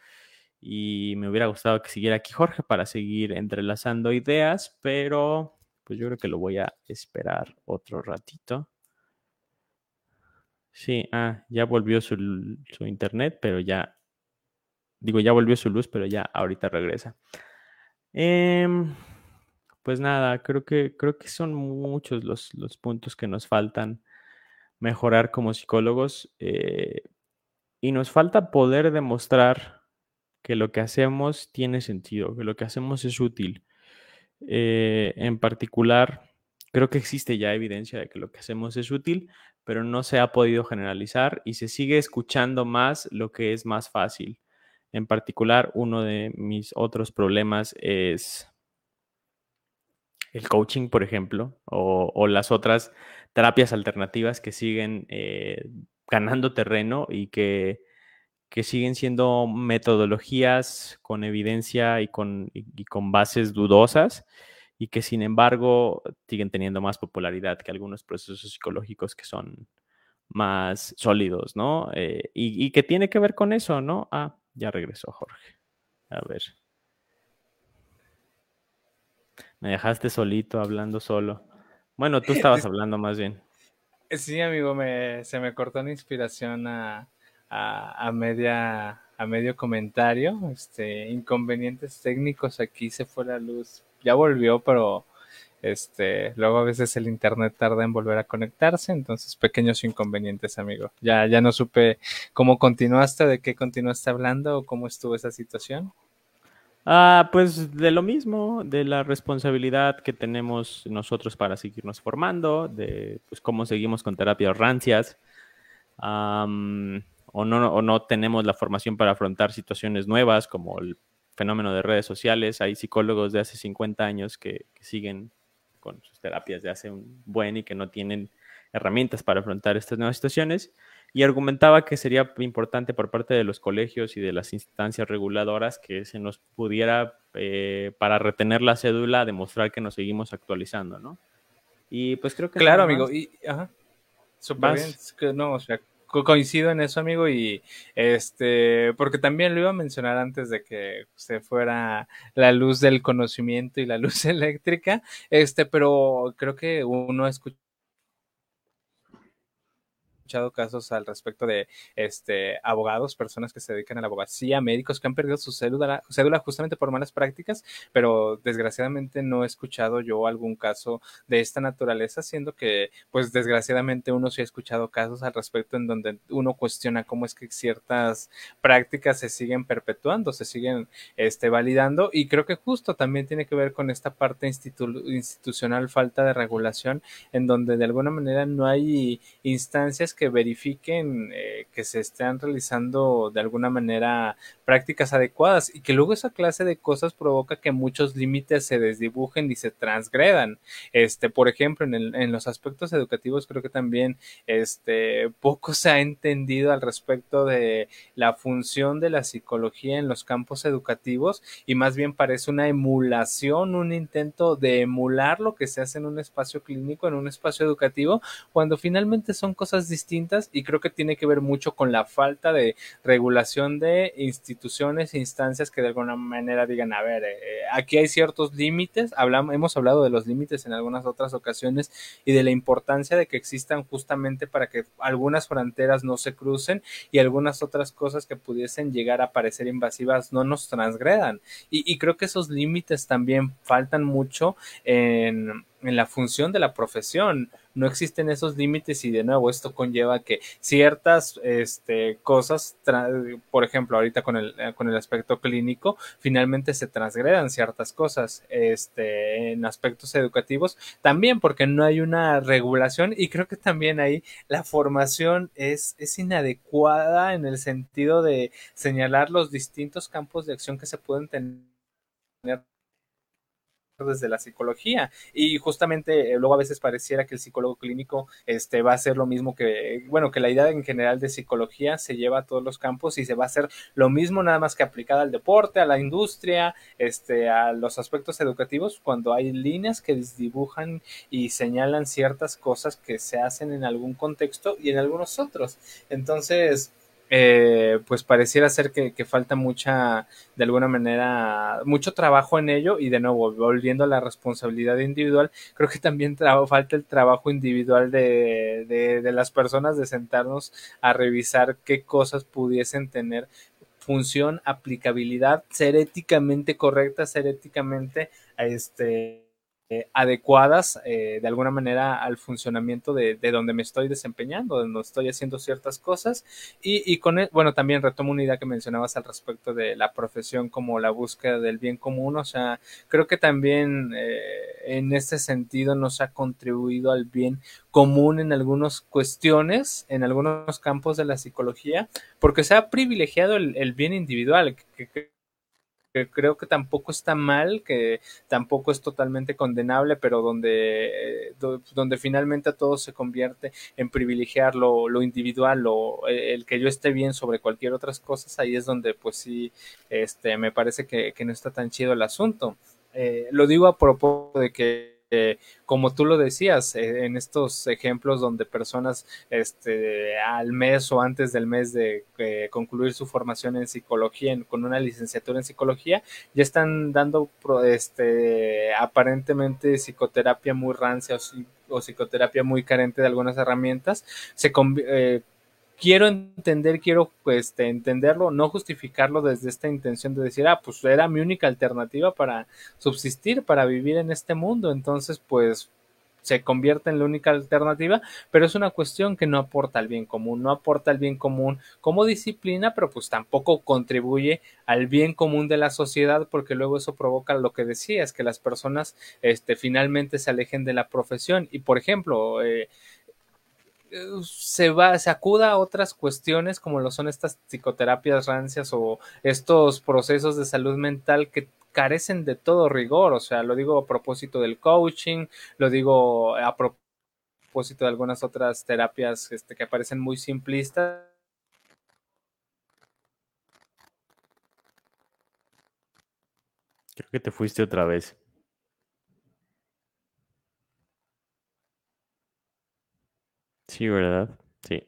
Y me hubiera gustado que siguiera aquí Jorge para seguir entrelazando ideas, pero pues yo creo que lo voy a esperar otro ratito. Sí, ah, ya volvió su, internet, pero ya, digo, ya volvió su luz, pero ya ahorita regresa. Em, pues nada, creo que, creo que son muchos los, puntos que nos faltan mejorar como psicólogos eh, y nos falta poder demostrar que lo que hacemos tiene sentido, que lo que hacemos es útil. Eh, en particular, creo que existe ya evidencia de que lo que hacemos es útil, pero no se ha podido generalizar y se sigue escuchando más lo que es más fácil. En particular, uno de mis otros problemas es el coaching, por ejemplo, o, las otras terapias alternativas que siguen eh, ganando terreno y que, siguen siendo metodologías con evidencia y con, y con bases dudosas y que sin embargo siguen teniendo más popularidad que algunos procesos psicológicos que son más sólidos, ¿no? Eh, y, y, que tiene que ver con eso, ¿no? Ah, ya regresó Jorge. A ver. Me dejaste solito, hablando solo. Bueno, tú estabas hablando más bien. Sí, amigo, me, se me cortó la inspiración a, a, a, media, a medio comentario. Este, inconvenientes técnicos, aquí se fue la luz ya volvió, pero este, luego a veces el internet tarda en volver a conectarse, entonces pequeños inconvenientes, amigo. Ya, ya no supe cómo continuaste, de qué continuaste hablando o cómo estuvo esa situación. Ah, pues de lo mismo, de la responsabilidad que tenemos nosotros para seguirnos formando, de pues, cómo seguimos con terapias rancias, o, no, o no tenemos la formación para afrontar situaciones nuevas como el fenómeno de redes sociales. Hay psicólogos de hace 50 años que, siguen con sus terapias de hace un buen y que no tienen herramientas para afrontar estas nuevas situaciones. Y argumentaba que sería importante por parte de los colegios y de las instancias reguladoras que se nos pudiera, eh, para retener la cédula, demostrar que nos seguimos actualizando, ¿no? Y pues creo que... Claro, amigo. Y, ajá. Súper bien. No, o sea, coincido en eso, amigo, y este, porque también lo iba a mencionar antes de que se fuera la luz del conocimiento y la luz eléctrica, este, pero creo que uno escucha casos al respecto de este, abogados, personas que se dedican a la abogacía, médicos que han perdido su cédula, cédula justamente por malas prácticas, pero desgraciadamente no he escuchado yo algún caso de esta naturaleza, siendo que, pues desgraciadamente uno sí ha escuchado casos al respecto en donde uno cuestiona cómo es que ciertas prácticas se siguen perpetuando, se siguen este, validando y creo que justo también tiene que ver con esta parte institucional, falta de regulación, en donde de alguna manera no hay instancias que que verifiquen eh, que se están realizando de alguna manera prácticas adecuadas y que luego esa clase de cosas provoca que muchos límites se desdibujen y se transgredan. Este, por ejemplo, en, el, en los aspectos educativos creo que también este, poco se ha entendido al respecto de la función de la psicología en los campos educativos y más bien parece una emulación, un intento de emular lo que se hace en un espacio clínico, en un espacio educativo, cuando finalmente son cosas distintas y creo que tiene que ver mucho con la falta de regulación de instituciones e instancias que de alguna manera digan, a ver, eh, aquí hay ciertos límites, hablamos, hemos hablado de los límites en algunas otras ocasiones y de la importancia de que existan justamente para que algunas fronteras no se crucen y algunas otras cosas que pudiesen llegar a parecer invasivas no nos transgredan. Y, y creo que esos límites también faltan mucho en, en la función de la profesión. No existen esos límites y de nuevo esto conlleva que ciertas este, cosas, por ejemplo, ahorita con el, con el aspecto clínico, finalmente se transgredan ciertas cosas este, en aspectos educativos, también porque no hay una regulación y creo que también ahí la formación es, es inadecuada en el sentido de señalar los distintos campos de acción que se pueden tener desde la psicología. Y justamente eh, luego a veces pareciera que el psicólogo clínico este va a ser lo mismo que bueno que la idea en general de psicología se lleva a todos los campos y se va a hacer lo mismo nada más que aplicada al deporte a la industria este a los aspectos educativos cuando hay líneas que dibujan y señalan ciertas cosas que se hacen en algún contexto y en algunos otros. Entonces eh, pues pareciera ser que, que, falta mucha, de alguna manera, mucho trabajo en ello y de nuevo, volviendo a la responsabilidad individual, creo que también falta el trabajo individual de, de, de las personas de sentarnos a revisar qué cosas pudiesen tener función, aplicabilidad, ser éticamente correctas, ser éticamente este eh, adecuadas eh, de alguna manera al funcionamiento de, de, donde me estoy desempeñando, donde estoy haciendo ciertas cosas. Y, y con, el, bueno, también retomo una idea que mencionabas al respecto de la profesión como la búsqueda del bien común. O sea, creo que también eh, en este sentido nos ha contribuido al bien común en algunas cuestiones, en algunos campos de la psicología, porque se ha privilegiado el, el bien individual, que, que que creo que tampoco está mal, que tampoco es totalmente condenable, pero donde, eh, donde finalmente todo se convierte en privilegiar lo, lo individual, lo, el que yo esté bien sobre cualquier otras cosas, ahí es donde pues sí, este, me parece que, que no está tan chido el asunto. Eh, lo digo a propósito de que eh, como tú lo decías, eh, en estos ejemplos donde personas este, al mes o antes del mes de eh, concluir su formación en psicología, en, con una licenciatura en psicología, ya están dando este, aparentemente psicoterapia muy rancia o, psicoterapia muy carente de algunas herramientas, se quiero entender, quiero pues, entenderlo, no justificarlo desde esta intención de decir, ah, pues era mi única alternativa para subsistir, para vivir en este mundo, entonces pues se convierte en la única alternativa, pero es una cuestión que no aporta al bien común, no aporta al bien común como disciplina, pero pues tampoco contribuye al bien común de la sociedad, porque luego eso provoca lo que decías, que las personas este, finalmente se alejen de la profesión. Y por ejemplo, eh, se va, se acuda a otras cuestiones como lo son estas psicoterapias rancias o estos procesos de salud mental que carecen de todo rigor, o sea, lo digo a propósito del coaching, lo digo a propósito de algunas otras terapias este, que parecen muy simplistas. Creo que te fuiste otra vez. Sí, ¿verdad? Sí.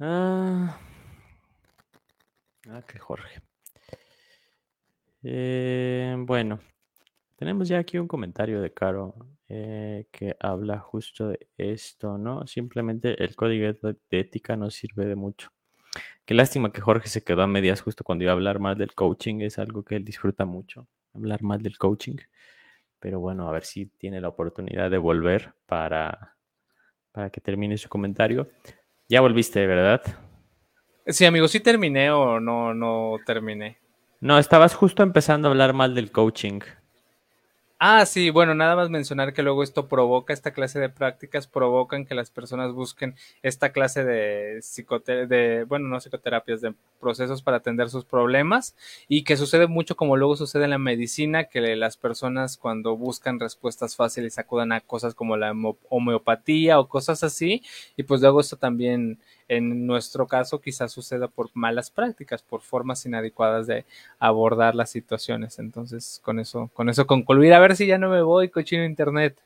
Ah, ah que Jorge. Eh, bueno, tenemos ya aquí un comentario de Caro eh, que habla justo de esto, ¿no? Simplemente el código de ética no sirve de mucho. Qué lástima que Jorge se quedó a medias justo cuando iba a hablar más del coaching, es algo que él disfruta mucho, hablar más del coaching. Pero bueno, a ver si tiene la oportunidad de volver para para que termine su comentario. Ya volviste, ¿verdad? Sí, amigo, sí terminé o no, no terminé. No, estabas justo empezando a hablar mal del coaching. Ah, sí, bueno, nada más mencionar que luego esto provoca, esta clase de prácticas provocan que las personas busquen esta clase de de, bueno, no psicoterapias, de procesos para atender sus problemas y que sucede mucho como luego sucede en la medicina, que las personas cuando buscan respuestas fáciles acudan a cosas como la homeopatía o cosas así y pues luego esto también en nuestro caso quizás suceda por malas prácticas, por formas inadecuadas de abordar las situaciones. Entonces, con eso, con eso concluir. A ver si ya no me voy, cochino internet.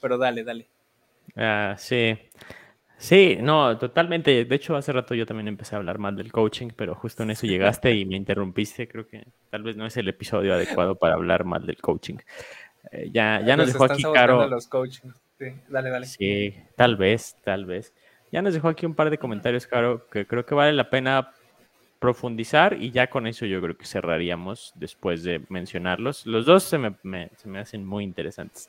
Pero dale, dale. Ah, sí. Sí, no, totalmente. De hecho, hace rato yo también empecé a hablar mal del coaching, pero justo en eso llegaste y me interrumpiste. Creo que tal vez no es el episodio adecuado para hablar mal del coaching. Eh, ya ya nos dejó aquí Caro. Los Sí, dale, dale. Sí, tal vez, tal vez. Ya nos dejó aquí un par de comentarios, Caro, que creo que vale la pena profundizar y ya con eso yo creo que cerraríamos después de mencionarlos. Los dos se me, hacen muy interesantes.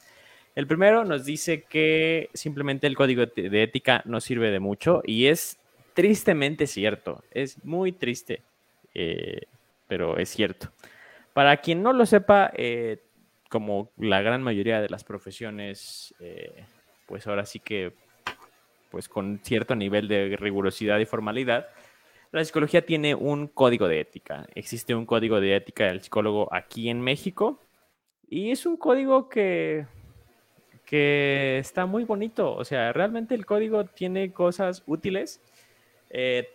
El primero nos dice que simplemente el código de ética no sirve de mucho y es tristemente cierto, es muy triste, eh, pero es cierto. Para quien no lo sepa, eh, como la gran mayoría de las profesiones, eh, pues ahora sí que pues con cierto nivel de rigurosidad y formalidad, la psicología tiene un código de ética. Existe un código de ética del psicólogo aquí en México y es un código que, que está muy bonito. O sea, realmente el código tiene cosas útiles. Eh,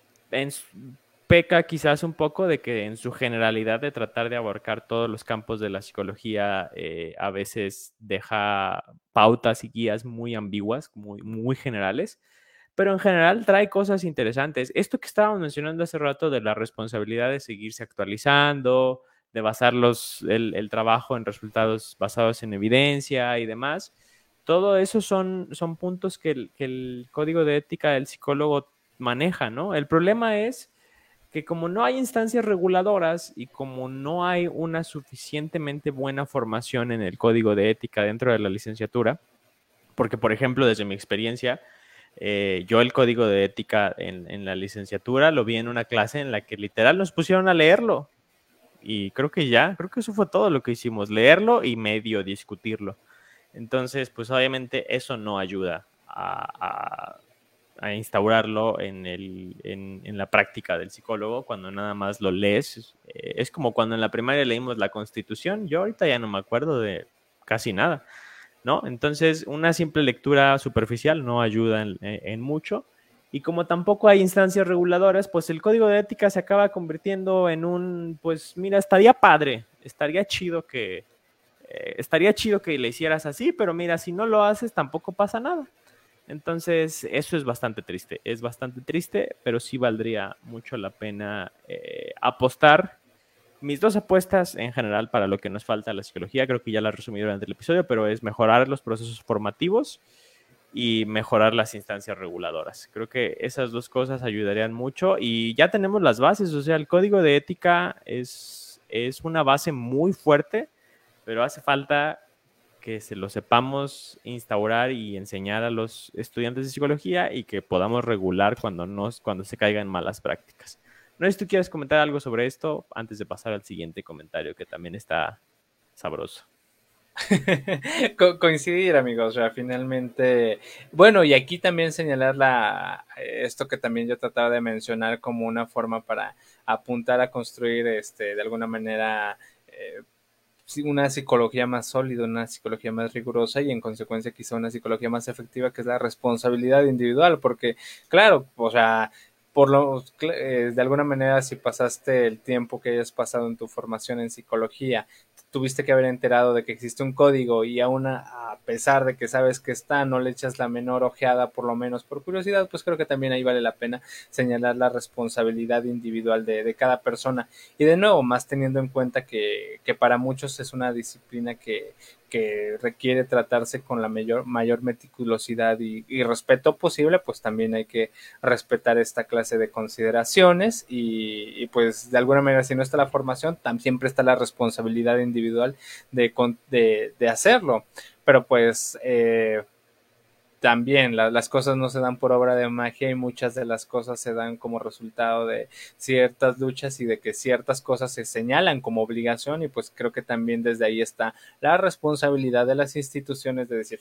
peca quizás un poco de que en su generalidad de tratar de abarcar todos los campos de la psicología eh, a veces deja pautas y guías muy ambiguas, muy, muy generales, pero en general trae cosas interesantes. Esto que estábamos mencionando hace rato de la responsabilidad de seguirse actualizando, de basar los, el, trabajo en resultados basados en evidencia y demás, todo eso son, son puntos que el, que el código de ética del psicólogo maneja, ¿no? El problema es que como no hay instancias reguladoras y como no hay una suficientemente buena formación en el código de ética dentro de la licenciatura, porque por ejemplo desde mi experiencia, eh, yo el código de ética en, la licenciatura lo vi en una clase en la que literal nos pusieron a leerlo. Y creo que ya, creo que eso fue todo lo que hicimos, leerlo y medio discutirlo. Entonces, pues obviamente eso no ayuda a instaurarlo en, el, en, la práctica del psicólogo cuando nada más lo lees. Eh, es como cuando en la primaria leímos la constitución, yo ahorita ya no me acuerdo de casi nada, ¿no? Entonces, una simple lectura superficial no ayuda en, en mucho. Y como tampoco hay instancias reguladoras, pues el código de ética se acaba convirtiendo en un, pues mira, estaría padre, estaría chido que, eh, estaría chido que le hicieras así, pero mira, si no lo haces tampoco pasa nada. Entonces, eso es bastante triste, es bastante triste, pero sí valdría mucho la pena eh, apostar. Mis dos apuestas en general para lo que nos falta la psicología, creo que ya las resumí durante el episodio, pero es mejorar los procesos formativos y mejorar las instancias reguladoras. Creo que esas dos cosas ayudarían mucho y ya tenemos las bases, o sea, el código de ética es, es una base muy fuerte, pero hace falta que se lo sepamos instaurar y enseñar a los estudiantes de psicología y que podamos regular cuando, nos, cuando se caigan malas prácticas. No sé si tú quieres comentar algo sobre esto antes de pasar al siguiente comentario que también está sabroso. Co coincidir, amigos. O sea, finalmente, bueno, y aquí también señalar la, esto que también yo trataba de mencionar como una forma para apuntar a construir, este, de alguna manera, eh, una psicología más sólida, una psicología más rigurosa y en consecuencia quizá una psicología más efectiva que es la responsabilidad individual, porque claro, o sea, por lo, eh, de alguna manera si pasaste el tiempo que hayas pasado en tu formación en psicología tuviste que haber enterado de que existe un código y aún a, pesar de que sabes que está, no le echas la menor ojeada, por lo menos por curiosidad, pues creo que también ahí vale la pena señalar la responsabilidad individual de, de cada persona. Y de nuevo, más teniendo en cuenta que, que para muchos es una disciplina que, que requiere tratarse con la mayor, mayor meticulosidad y, respeto posible, pues también hay que respetar esta clase de consideraciones y, pues de alguna manera si no está la formación, también siempre está la responsabilidad individual de, de, de hacerlo. Pero pues... Eh, también las cosas no se dan por obra de magia y muchas de las cosas se dan como resultado de ciertas luchas y de que ciertas cosas se señalan como obligación y pues creo que también desde ahí está la responsabilidad de las instituciones de decir,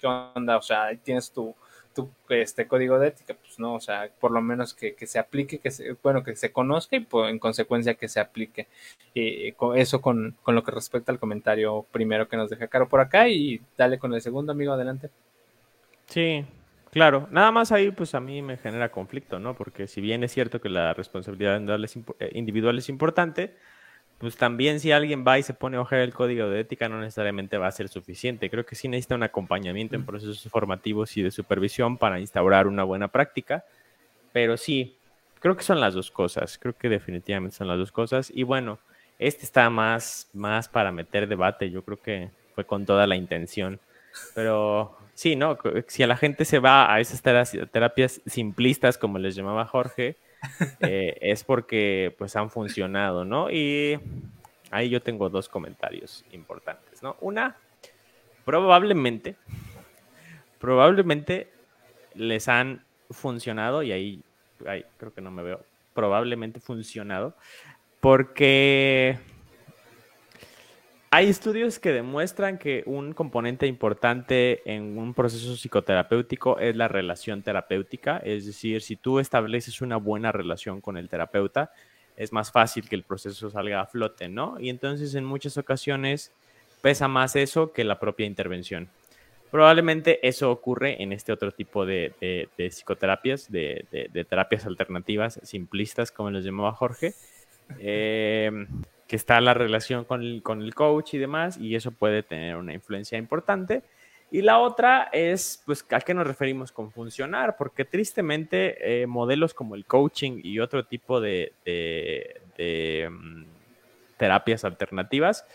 ¿qué onda? O sea, tienes tu, tu este código de ética, pues no, o sea, por lo menos que, se aplique, que se, bueno, que se conozca y pues, en consecuencia que se aplique. Y eso con, con lo que respecta al comentario primero que nos deja Caro por acá y dale con el segundo amigo adelante. Sí, claro. Nada más ahí, pues a mí me genera conflicto, ¿no? Porque si bien es cierto que la responsabilidad eh, individual es importante, pues también si alguien va y se pone a ojear el código de ética no necesariamente va a ser suficiente. Creo que sí necesita un acompañamiento en procesos formativos y de supervisión para instaurar una buena práctica. Pero sí, creo que son las dos cosas. Creo que definitivamente son las dos cosas. Y bueno, este está más, más para meter debate. Yo creo que fue con toda la intención. Pero Sí, ¿no? Si a la gente se va a esas terapias simplistas, como les llamaba Jorge, eh, es porque pues han funcionado, ¿no? Y ahí yo tengo dos comentarios importantes, ¿no? Una, probablemente, probablemente les han funcionado, y ahí, ahí creo que no me veo, probablemente funcionado, porque hay estudios que demuestran que un componente importante en un proceso psicoterapéutico es la relación terapéutica, es decir, si tú estableces una buena relación con el terapeuta, es más fácil que el proceso salga a flote, ¿no? Y entonces en muchas ocasiones pesa más eso que la propia intervención. Probablemente eso ocurre en este otro tipo de, psicoterapias, de, terapias alternativas, simplistas, como les llamaba Jorge. Eh, que está la relación con el, con el coach y demás, y eso puede tener una influencia importante. Y la otra es, pues, ¿a qué nos referimos con funcionar? Porque tristemente eh, modelos como el coaching y otro tipo de, mm, terapias alternativas,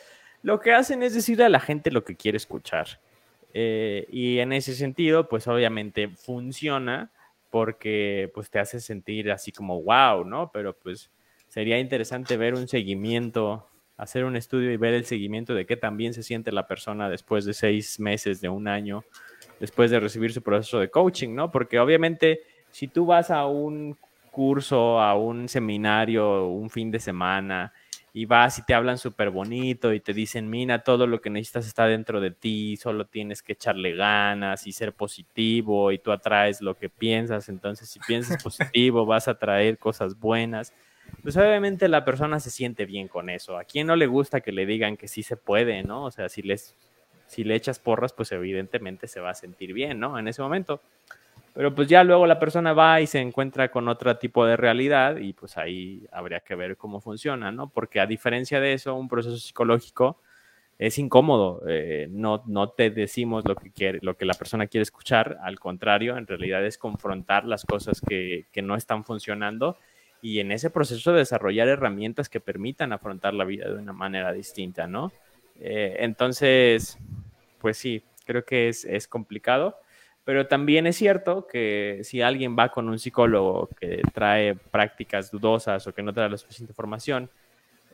lo que hacen es decirle a la gente lo que quiere escuchar. Eh, y en ese sentido, pues obviamente funciona porque pues te hace sentir así como wow, ¿no? Pero pues sería interesante ver un seguimiento, hacer un estudio y ver el seguimiento de qué también se siente la persona después de seis meses, de un año, después de recibir su proceso de coaching, ¿no? Porque obviamente si tú vas a un curso, a un seminario, un fin de semana, y vas y te hablan súper bonito y te dicen, mira, todo lo que necesitas está dentro de ti, solo tienes que echarle ganas y ser positivo y tú atraes lo que piensas, entonces si piensas positivo vas a traer cosas buenas pues obviamente la persona se siente bien con eso. ¿A quién no le gusta que le digan que sí se puede, no? O sea, si, les, si le echas porras, pues evidentemente se va a sentir bien, ¿no? En ese momento. Pero pues ya luego la persona va y se encuentra con otro tipo de realidad y pues ahí habría que ver cómo funciona, ¿no? Porque a diferencia de eso, un proceso psicológico es incómodo. Eh, no, no te decimos lo que, quiere, lo que la persona quiere escuchar, al contrario, en realidad es confrontar las cosas que, que no están funcionando y en ese proceso desarrollar herramientas que permitan afrontar la vida de una manera distinta, ¿no? Eh, entonces, pues sí, creo que es, es, complicado, pero también es cierto que si alguien va con un psicólogo que trae prácticas dudosas o que no trae la suficiente información,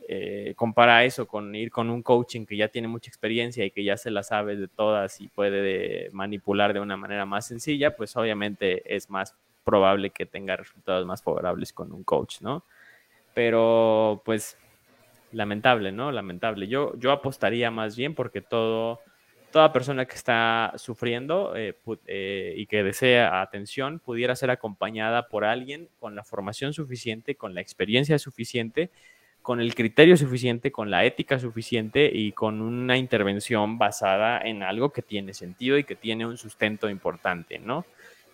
eh, compara eso con ir con un coaching que ya tiene mucha experiencia y que ya se la sabe de todas y puede manipular de una manera más sencilla, pues obviamente es más probable que tenga resultados más favorables con un coach, ¿no? Pero pues lamentable, ¿no? Lamentable. Yo, yo apostaría más bien porque todo, toda persona que está sufriendo eh, eh, y que desea atención pudiera ser acompañada por alguien con la formación suficiente, con la experiencia suficiente, con el criterio suficiente, con la ética suficiente y con una intervención basada en algo que tiene sentido y que tiene un sustento importante, ¿no?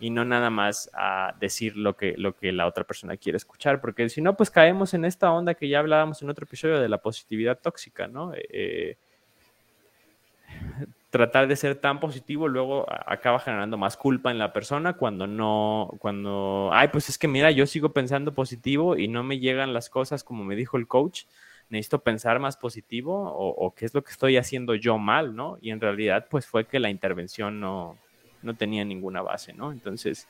Y no nada más a decir lo que, lo que la otra persona quiere escuchar, porque si no, pues caemos en esta onda que ya hablábamos en otro episodio de la positividad tóxica, ¿no? Eh, tratar de ser tan positivo luego acaba generando más culpa en la persona cuando no, cuando, ay, pues es que mira, yo sigo pensando positivo y no me llegan las cosas como me dijo el coach, necesito pensar más positivo o, o qué es lo que estoy haciendo yo mal, ¿no? Y en realidad, pues fue que la intervención no, no tenía ninguna base, ¿no? Entonces,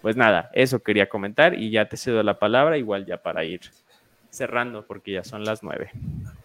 pues nada, eso quería comentar y ya te cedo la palabra, igual ya para ir cerrando, porque ya son las nueve.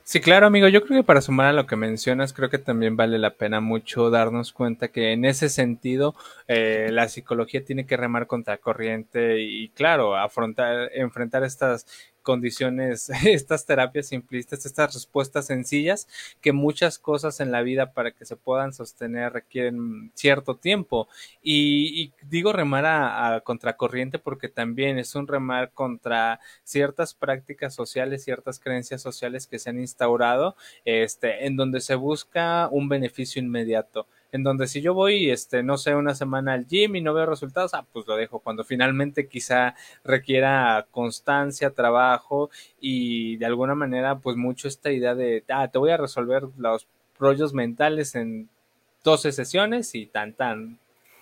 Sí, claro, amigo. Yo creo que para sumar a lo que mencionas, creo que también vale la pena mucho darnos cuenta que en ese sentido eh, la psicología tiene que remar contra corriente y, claro, afrontar, enfrentar estas condiciones, estas terapias simplistas, estas respuestas sencillas, que muchas cosas en la vida para que se puedan sostener requieren cierto tiempo. Y, digo remar a, contracorriente porque también es un remar contra ciertas prácticas sociales, ciertas creencias sociales que se han instaurado, este, en donde se busca un beneficio inmediato en donde si yo voy, este, no sé, una semana al gym y no veo resultados, ah, pues lo dejo. Cuando finalmente quizá requiera constancia, trabajo y de alguna manera, pues mucho esta idea de, ah, te voy a resolver los rollos mentales en 12 sesiones y tan tan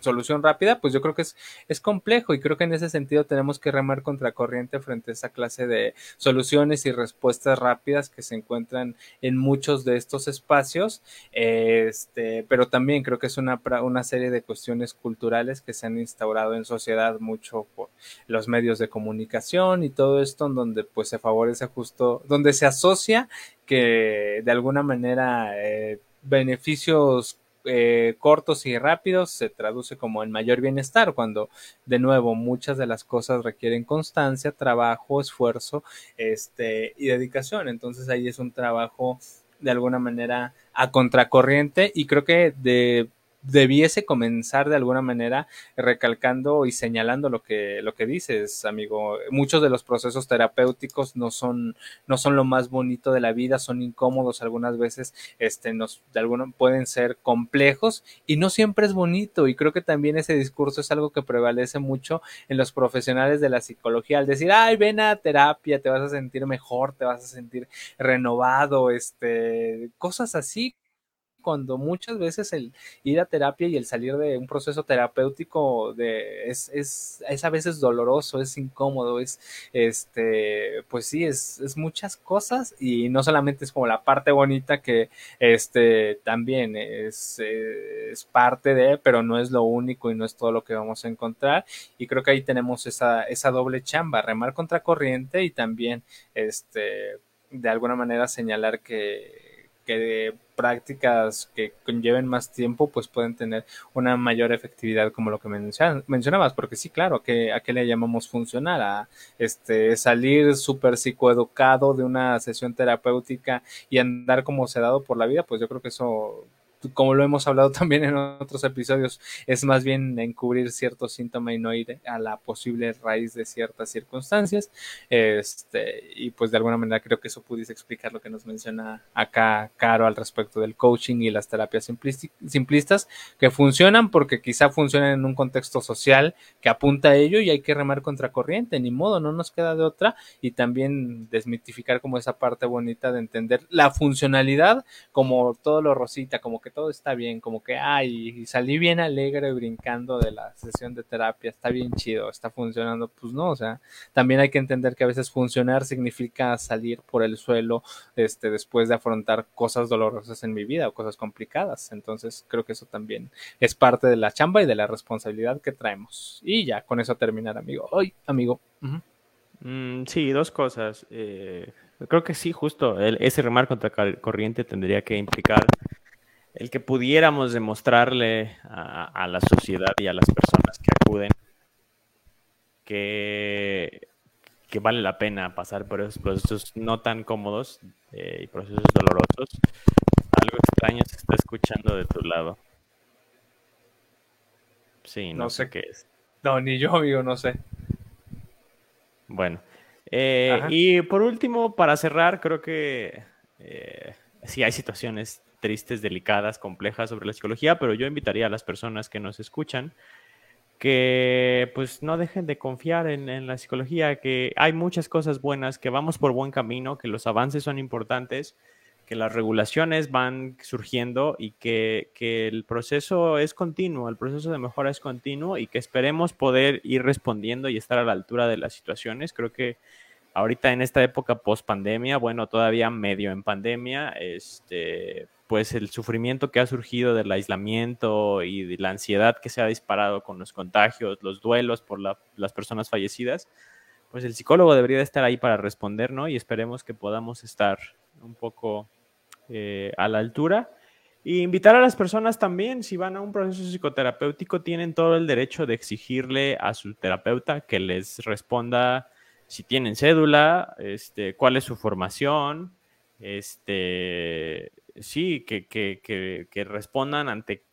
solución rápida, pues yo creo que es, es complejo y creo que en ese sentido tenemos que remar contracorriente frente a esa clase de soluciones y respuestas rápidas que se encuentran en muchos de estos espacios, este, pero también creo que es una, una serie de cuestiones culturales que se han instaurado en sociedad mucho por los medios de comunicación y todo esto en donde pues se favorece justo, donde se asocia que de alguna manera eh, beneficios eh, cortos y rápidos se traduce como en mayor bienestar, cuando de nuevo muchas de las cosas requieren constancia, trabajo, esfuerzo este, y dedicación. Entonces ahí es un trabajo de alguna manera a contracorriente y creo que de debiese comenzar de alguna manera recalcando y señalando lo que, lo que dices, amigo. Muchos de los procesos terapéuticos no son, no son lo más bonito de la vida, son incómodos algunas veces, este, nos, de alguna, pueden ser complejos y no siempre es bonito. Y creo que también ese discurso es algo que prevalece mucho en los profesionales de la psicología, al decir, ay, ven a terapia, te vas a sentir mejor, te vas a sentir renovado, este, cosas así cuando muchas veces el ir a terapia y el salir de un proceso terapéutico es, a veces doloroso, es incómodo, es, este, pues sí, es, muchas cosas y no solamente es como la parte bonita que, este, también es, es parte de, pero no es lo único y no es todo lo que vamos a encontrar. Y creo que ahí tenemos esa, esa doble chamba, remar contra corriente y también, este, de alguna manera señalar que que prácticas que conlleven más tiempo pues pueden tener una mayor efectividad como lo que mencionabas porque sí claro que a qué le llamamos funcionar a este salir súper psicoeducado de una sesión terapéutica y andar como sedado por la vida pues yo creo que eso como lo hemos hablado también en otros episodios, es más bien encubrir cierto síntoma y no ir a la posible raíz de ciertas circunstancias. Este, y pues de alguna manera creo que eso pudiese explicar lo que nos menciona acá Caro al respecto del coaching y las terapias simplistas que funcionan porque quizá funcionan en un contexto social que apunta a ello y hay que remar contra corriente, ni modo, no nos queda de otra y también desmitificar como esa parte bonita de entender la funcionalidad como todo lo rosita, como que todo está bien, como que, ay, salí bien alegre brincando de la sesión de terapia, está bien chido, está funcionando, pues no, o sea, también hay que entender que a veces funcionar significa salir por el suelo, este, después de afrontar cosas dolorosas en mi vida o cosas complicadas, entonces creo que eso también es parte de la chamba y de la responsabilidad que traemos. Y ya, con eso terminar, amigo. Hoy, amigo. Mm, sí, dos cosas. Eh, creo que sí, justo ese remar contra corriente tendría que implicar el que pudiéramos demostrarle a, la sociedad y a las personas que acuden que, que vale la pena pasar por esos procesos no tan cómodos eh, y procesos dolorosos. Algo extraño se está escuchando de tu lado. Sí, no, sé. qué es. No, ni yo, amigo, no sé. Bueno. Eh, y por último, para cerrar, creo que eh, sí hay situaciones tristes, delicadas, complejas sobre la psicología, pero yo invitaría a las personas que nos escuchan que pues no dejen de confiar en, la psicología, que hay muchas cosas buenas, que vamos por buen camino, que los avances son importantes, que las regulaciones van surgiendo y que, que, el proceso es continuo, el proceso de mejora es continuo y que esperemos poder ir respondiendo y estar a la altura de las situaciones. Creo que ahorita en esta época post pandemia, bueno, todavía medio en pandemia, este, pues el sufrimiento que ha surgido del aislamiento y de la ansiedad que se ha disparado con los contagios, los duelos por las personas fallecidas, pues el psicólogo debería de estar ahí para responder, ¿no? Y esperemos que podamos estar un poco eh, a la altura. Y invitar a las personas también, si van a un proceso psicoterapéutico, tienen todo el derecho de exigirle a su terapeuta que les responda si tienen cédula, este, cuál es su formación, este, sí, que, que, que, respondan ante,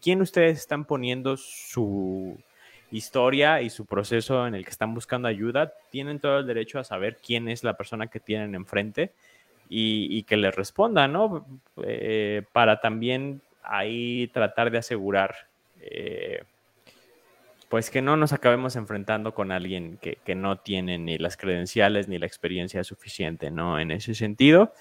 quién ustedes están poniendo su historia y su proceso en el que están buscando ayuda, tienen todo el derecho a saber quién es la persona que tienen enfrente y, que les responda, ¿no? Eh, para también ahí tratar de asegurar, eh, pues que no nos acabemos enfrentando con alguien que, que, no tiene ni las credenciales ni la experiencia suficiente, ¿no? En ese sentido.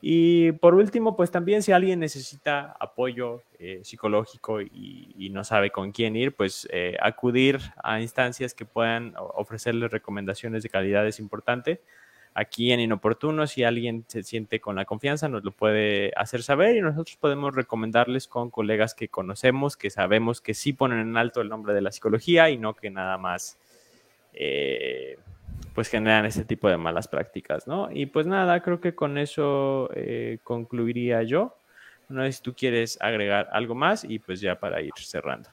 Y por último, pues también si alguien necesita apoyo eh, psicológico y, no sabe con quién ir, pues eh, acudir a instancias que puedan ofrecerles recomendaciones de calidad es importante. Aquí en Inoportuno, si alguien se siente con la confianza, nos lo puede hacer saber y nosotros podemos recomendarles con colegas que conocemos, que sabemos que sí ponen en alto el nombre de la psicología y no que nada más... Eh, pues generan ese tipo de malas prácticas, ¿no? Y pues nada, creo que con eso eh, concluiría yo. No sé si tú quieres agregar algo más y pues ya para ir cerrando.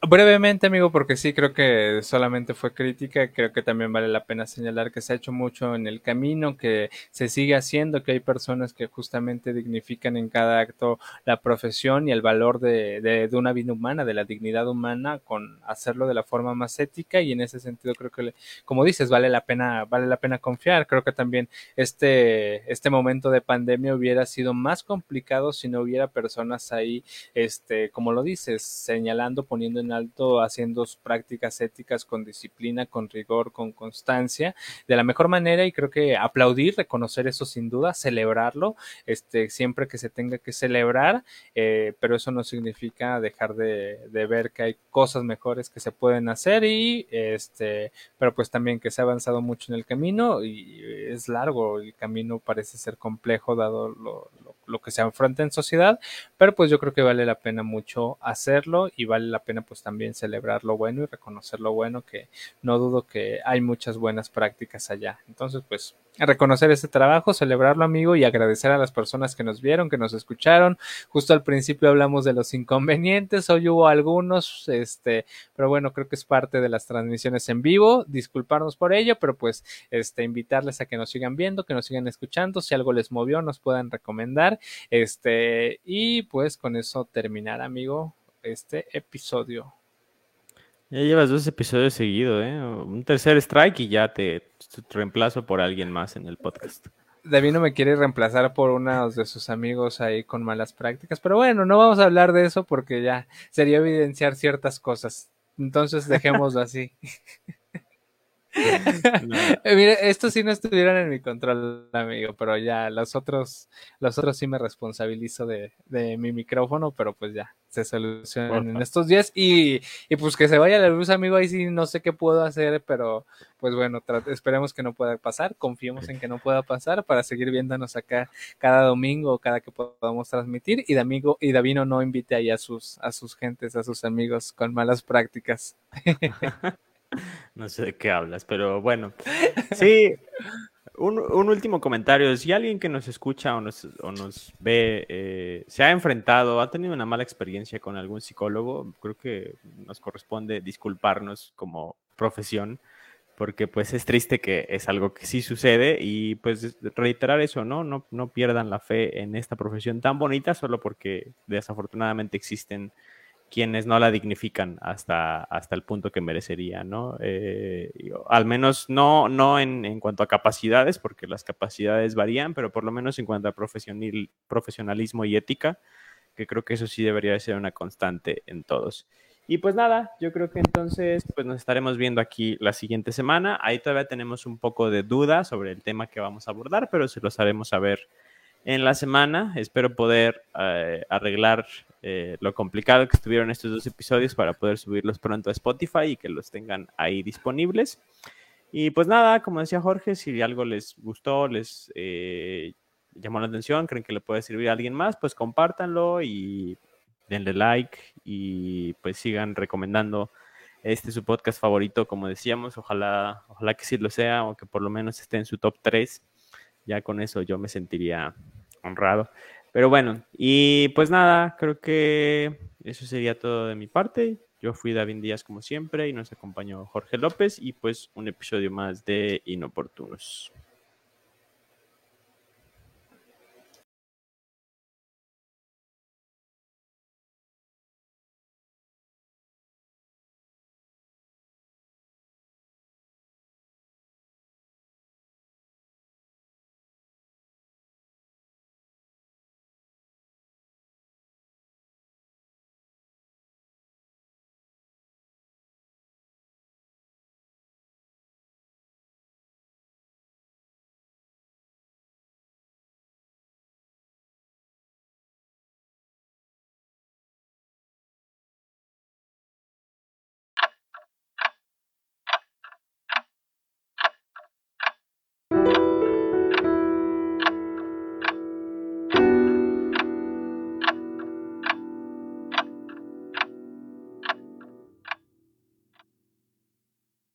Brevemente, amigo, porque sí creo que solamente fue crítica, creo que también vale la pena señalar que se ha hecho mucho en el camino, que se sigue haciendo, que hay personas que justamente dignifican en cada acto la profesión y el valor de, de, una vida humana, de la dignidad humana, con hacerlo de la forma más ética y en ese sentido creo que, como dices, vale la pena, vale la pena confiar. Creo que también este, este momento de pandemia hubiera sido más complicado si no hubiera personas ahí, este, como lo dices, señalando, poniendo en alto haciendo prácticas éticas con disciplina, con rigor, con constancia, de la mejor manera y creo que aplaudir, reconocer eso sin duda, celebrarlo, este, siempre que se tenga que celebrar, eh, pero eso no significa dejar de, ver que hay cosas mejores que se pueden hacer y este, pero pues también que se ha avanzado mucho en el camino y es largo, el camino parece ser complejo dado lo, lo que se enfrenta en sociedad, pero pues yo creo que vale la pena mucho hacerlo y vale la pena pues, también celebrar lo bueno y reconocer lo bueno, que no dudo que hay muchas buenas prácticas allá. Entonces, pues reconocer ese trabajo, celebrarlo amigo y agradecer a las personas que nos vieron, que nos escucharon. Justo al principio hablamos de los inconvenientes, hoy hubo algunos, este, pero bueno, creo que es parte de las transmisiones en vivo. Disculparnos por ello, pero pues este invitarles a que nos sigan viendo, que nos sigan escuchando, si algo les movió nos puedan recomendar. Este, y pues con eso terminar, amigo este episodio. Ya llevas dos episodios seguidos, ¿eh? Un tercer strike y ya te, reemplazo por alguien más en el podcast. David no me quiere reemplazar por uno de sus amigos ahí con malas prácticas, pero bueno, no vamos a hablar de eso porque ya sería evidenciar ciertas cosas. Entonces dejémoslo así. Mire, estos sí no estuvieron en mi control, amigo, pero ya los otros, los otros sí me responsabilizo de, de mi micrófono, pero pues ya se solucionan en estos días. Y, y, pues que se vaya la luz, amigo, ahí sí no sé qué puedo hacer, pero pues bueno, esperemos que no pueda pasar, confiemos en que no pueda pasar para seguir viéndonos acá cada domingo cada que podamos transmitir. Y de amigo y Davino no invite ahí a sus a sus gentes, a sus amigos con malas prácticas. No sé de qué hablas, pero bueno. Sí, un, último comentario. Si alguien que nos escucha o nos, ve eh, se ha enfrentado, ha tenido una mala experiencia con algún psicólogo, creo que nos corresponde disculparnos como profesión, porque pues es triste que es algo que sí sucede y pues reiterar eso, ¿no? No, no pierdan la fe en esta profesión tan bonita solo porque desafortunadamente existen quienes no la dignifican hasta, hasta el punto que merecería, ¿no? Eh, al menos no, no en, en, cuanto a capacidades, porque las capacidades varían, pero por lo menos en cuanto a profesionalismo y ética, que creo que eso sí debería ser una constante en todos. Y pues nada, yo creo que entonces pues nos estaremos viendo aquí la siguiente semana. Ahí todavía tenemos un poco de duda sobre el tema que vamos a abordar, pero se los haremos saber en la semana. Espero poder eh, arreglar eh, lo complicado que estuvieron estos dos episodios para poder subirlos pronto a Spotify y que los tengan ahí disponibles. Y pues nada, como decía Jorge, si algo les gustó, les eh, llamó la atención, creen que le puede servir a alguien más, pues compártanlo y denle like y pues sigan recomendando este su podcast favorito, como decíamos, ojalá, ojalá que sí lo sea o que por lo menos esté en su top 3 ya con eso yo me sentiría honrado. Pero bueno, y pues nada, creo que eso sería todo de mi parte. Yo fui David Díaz como siempre y nos acompañó Jorge López y pues un episodio más de Inoportunos.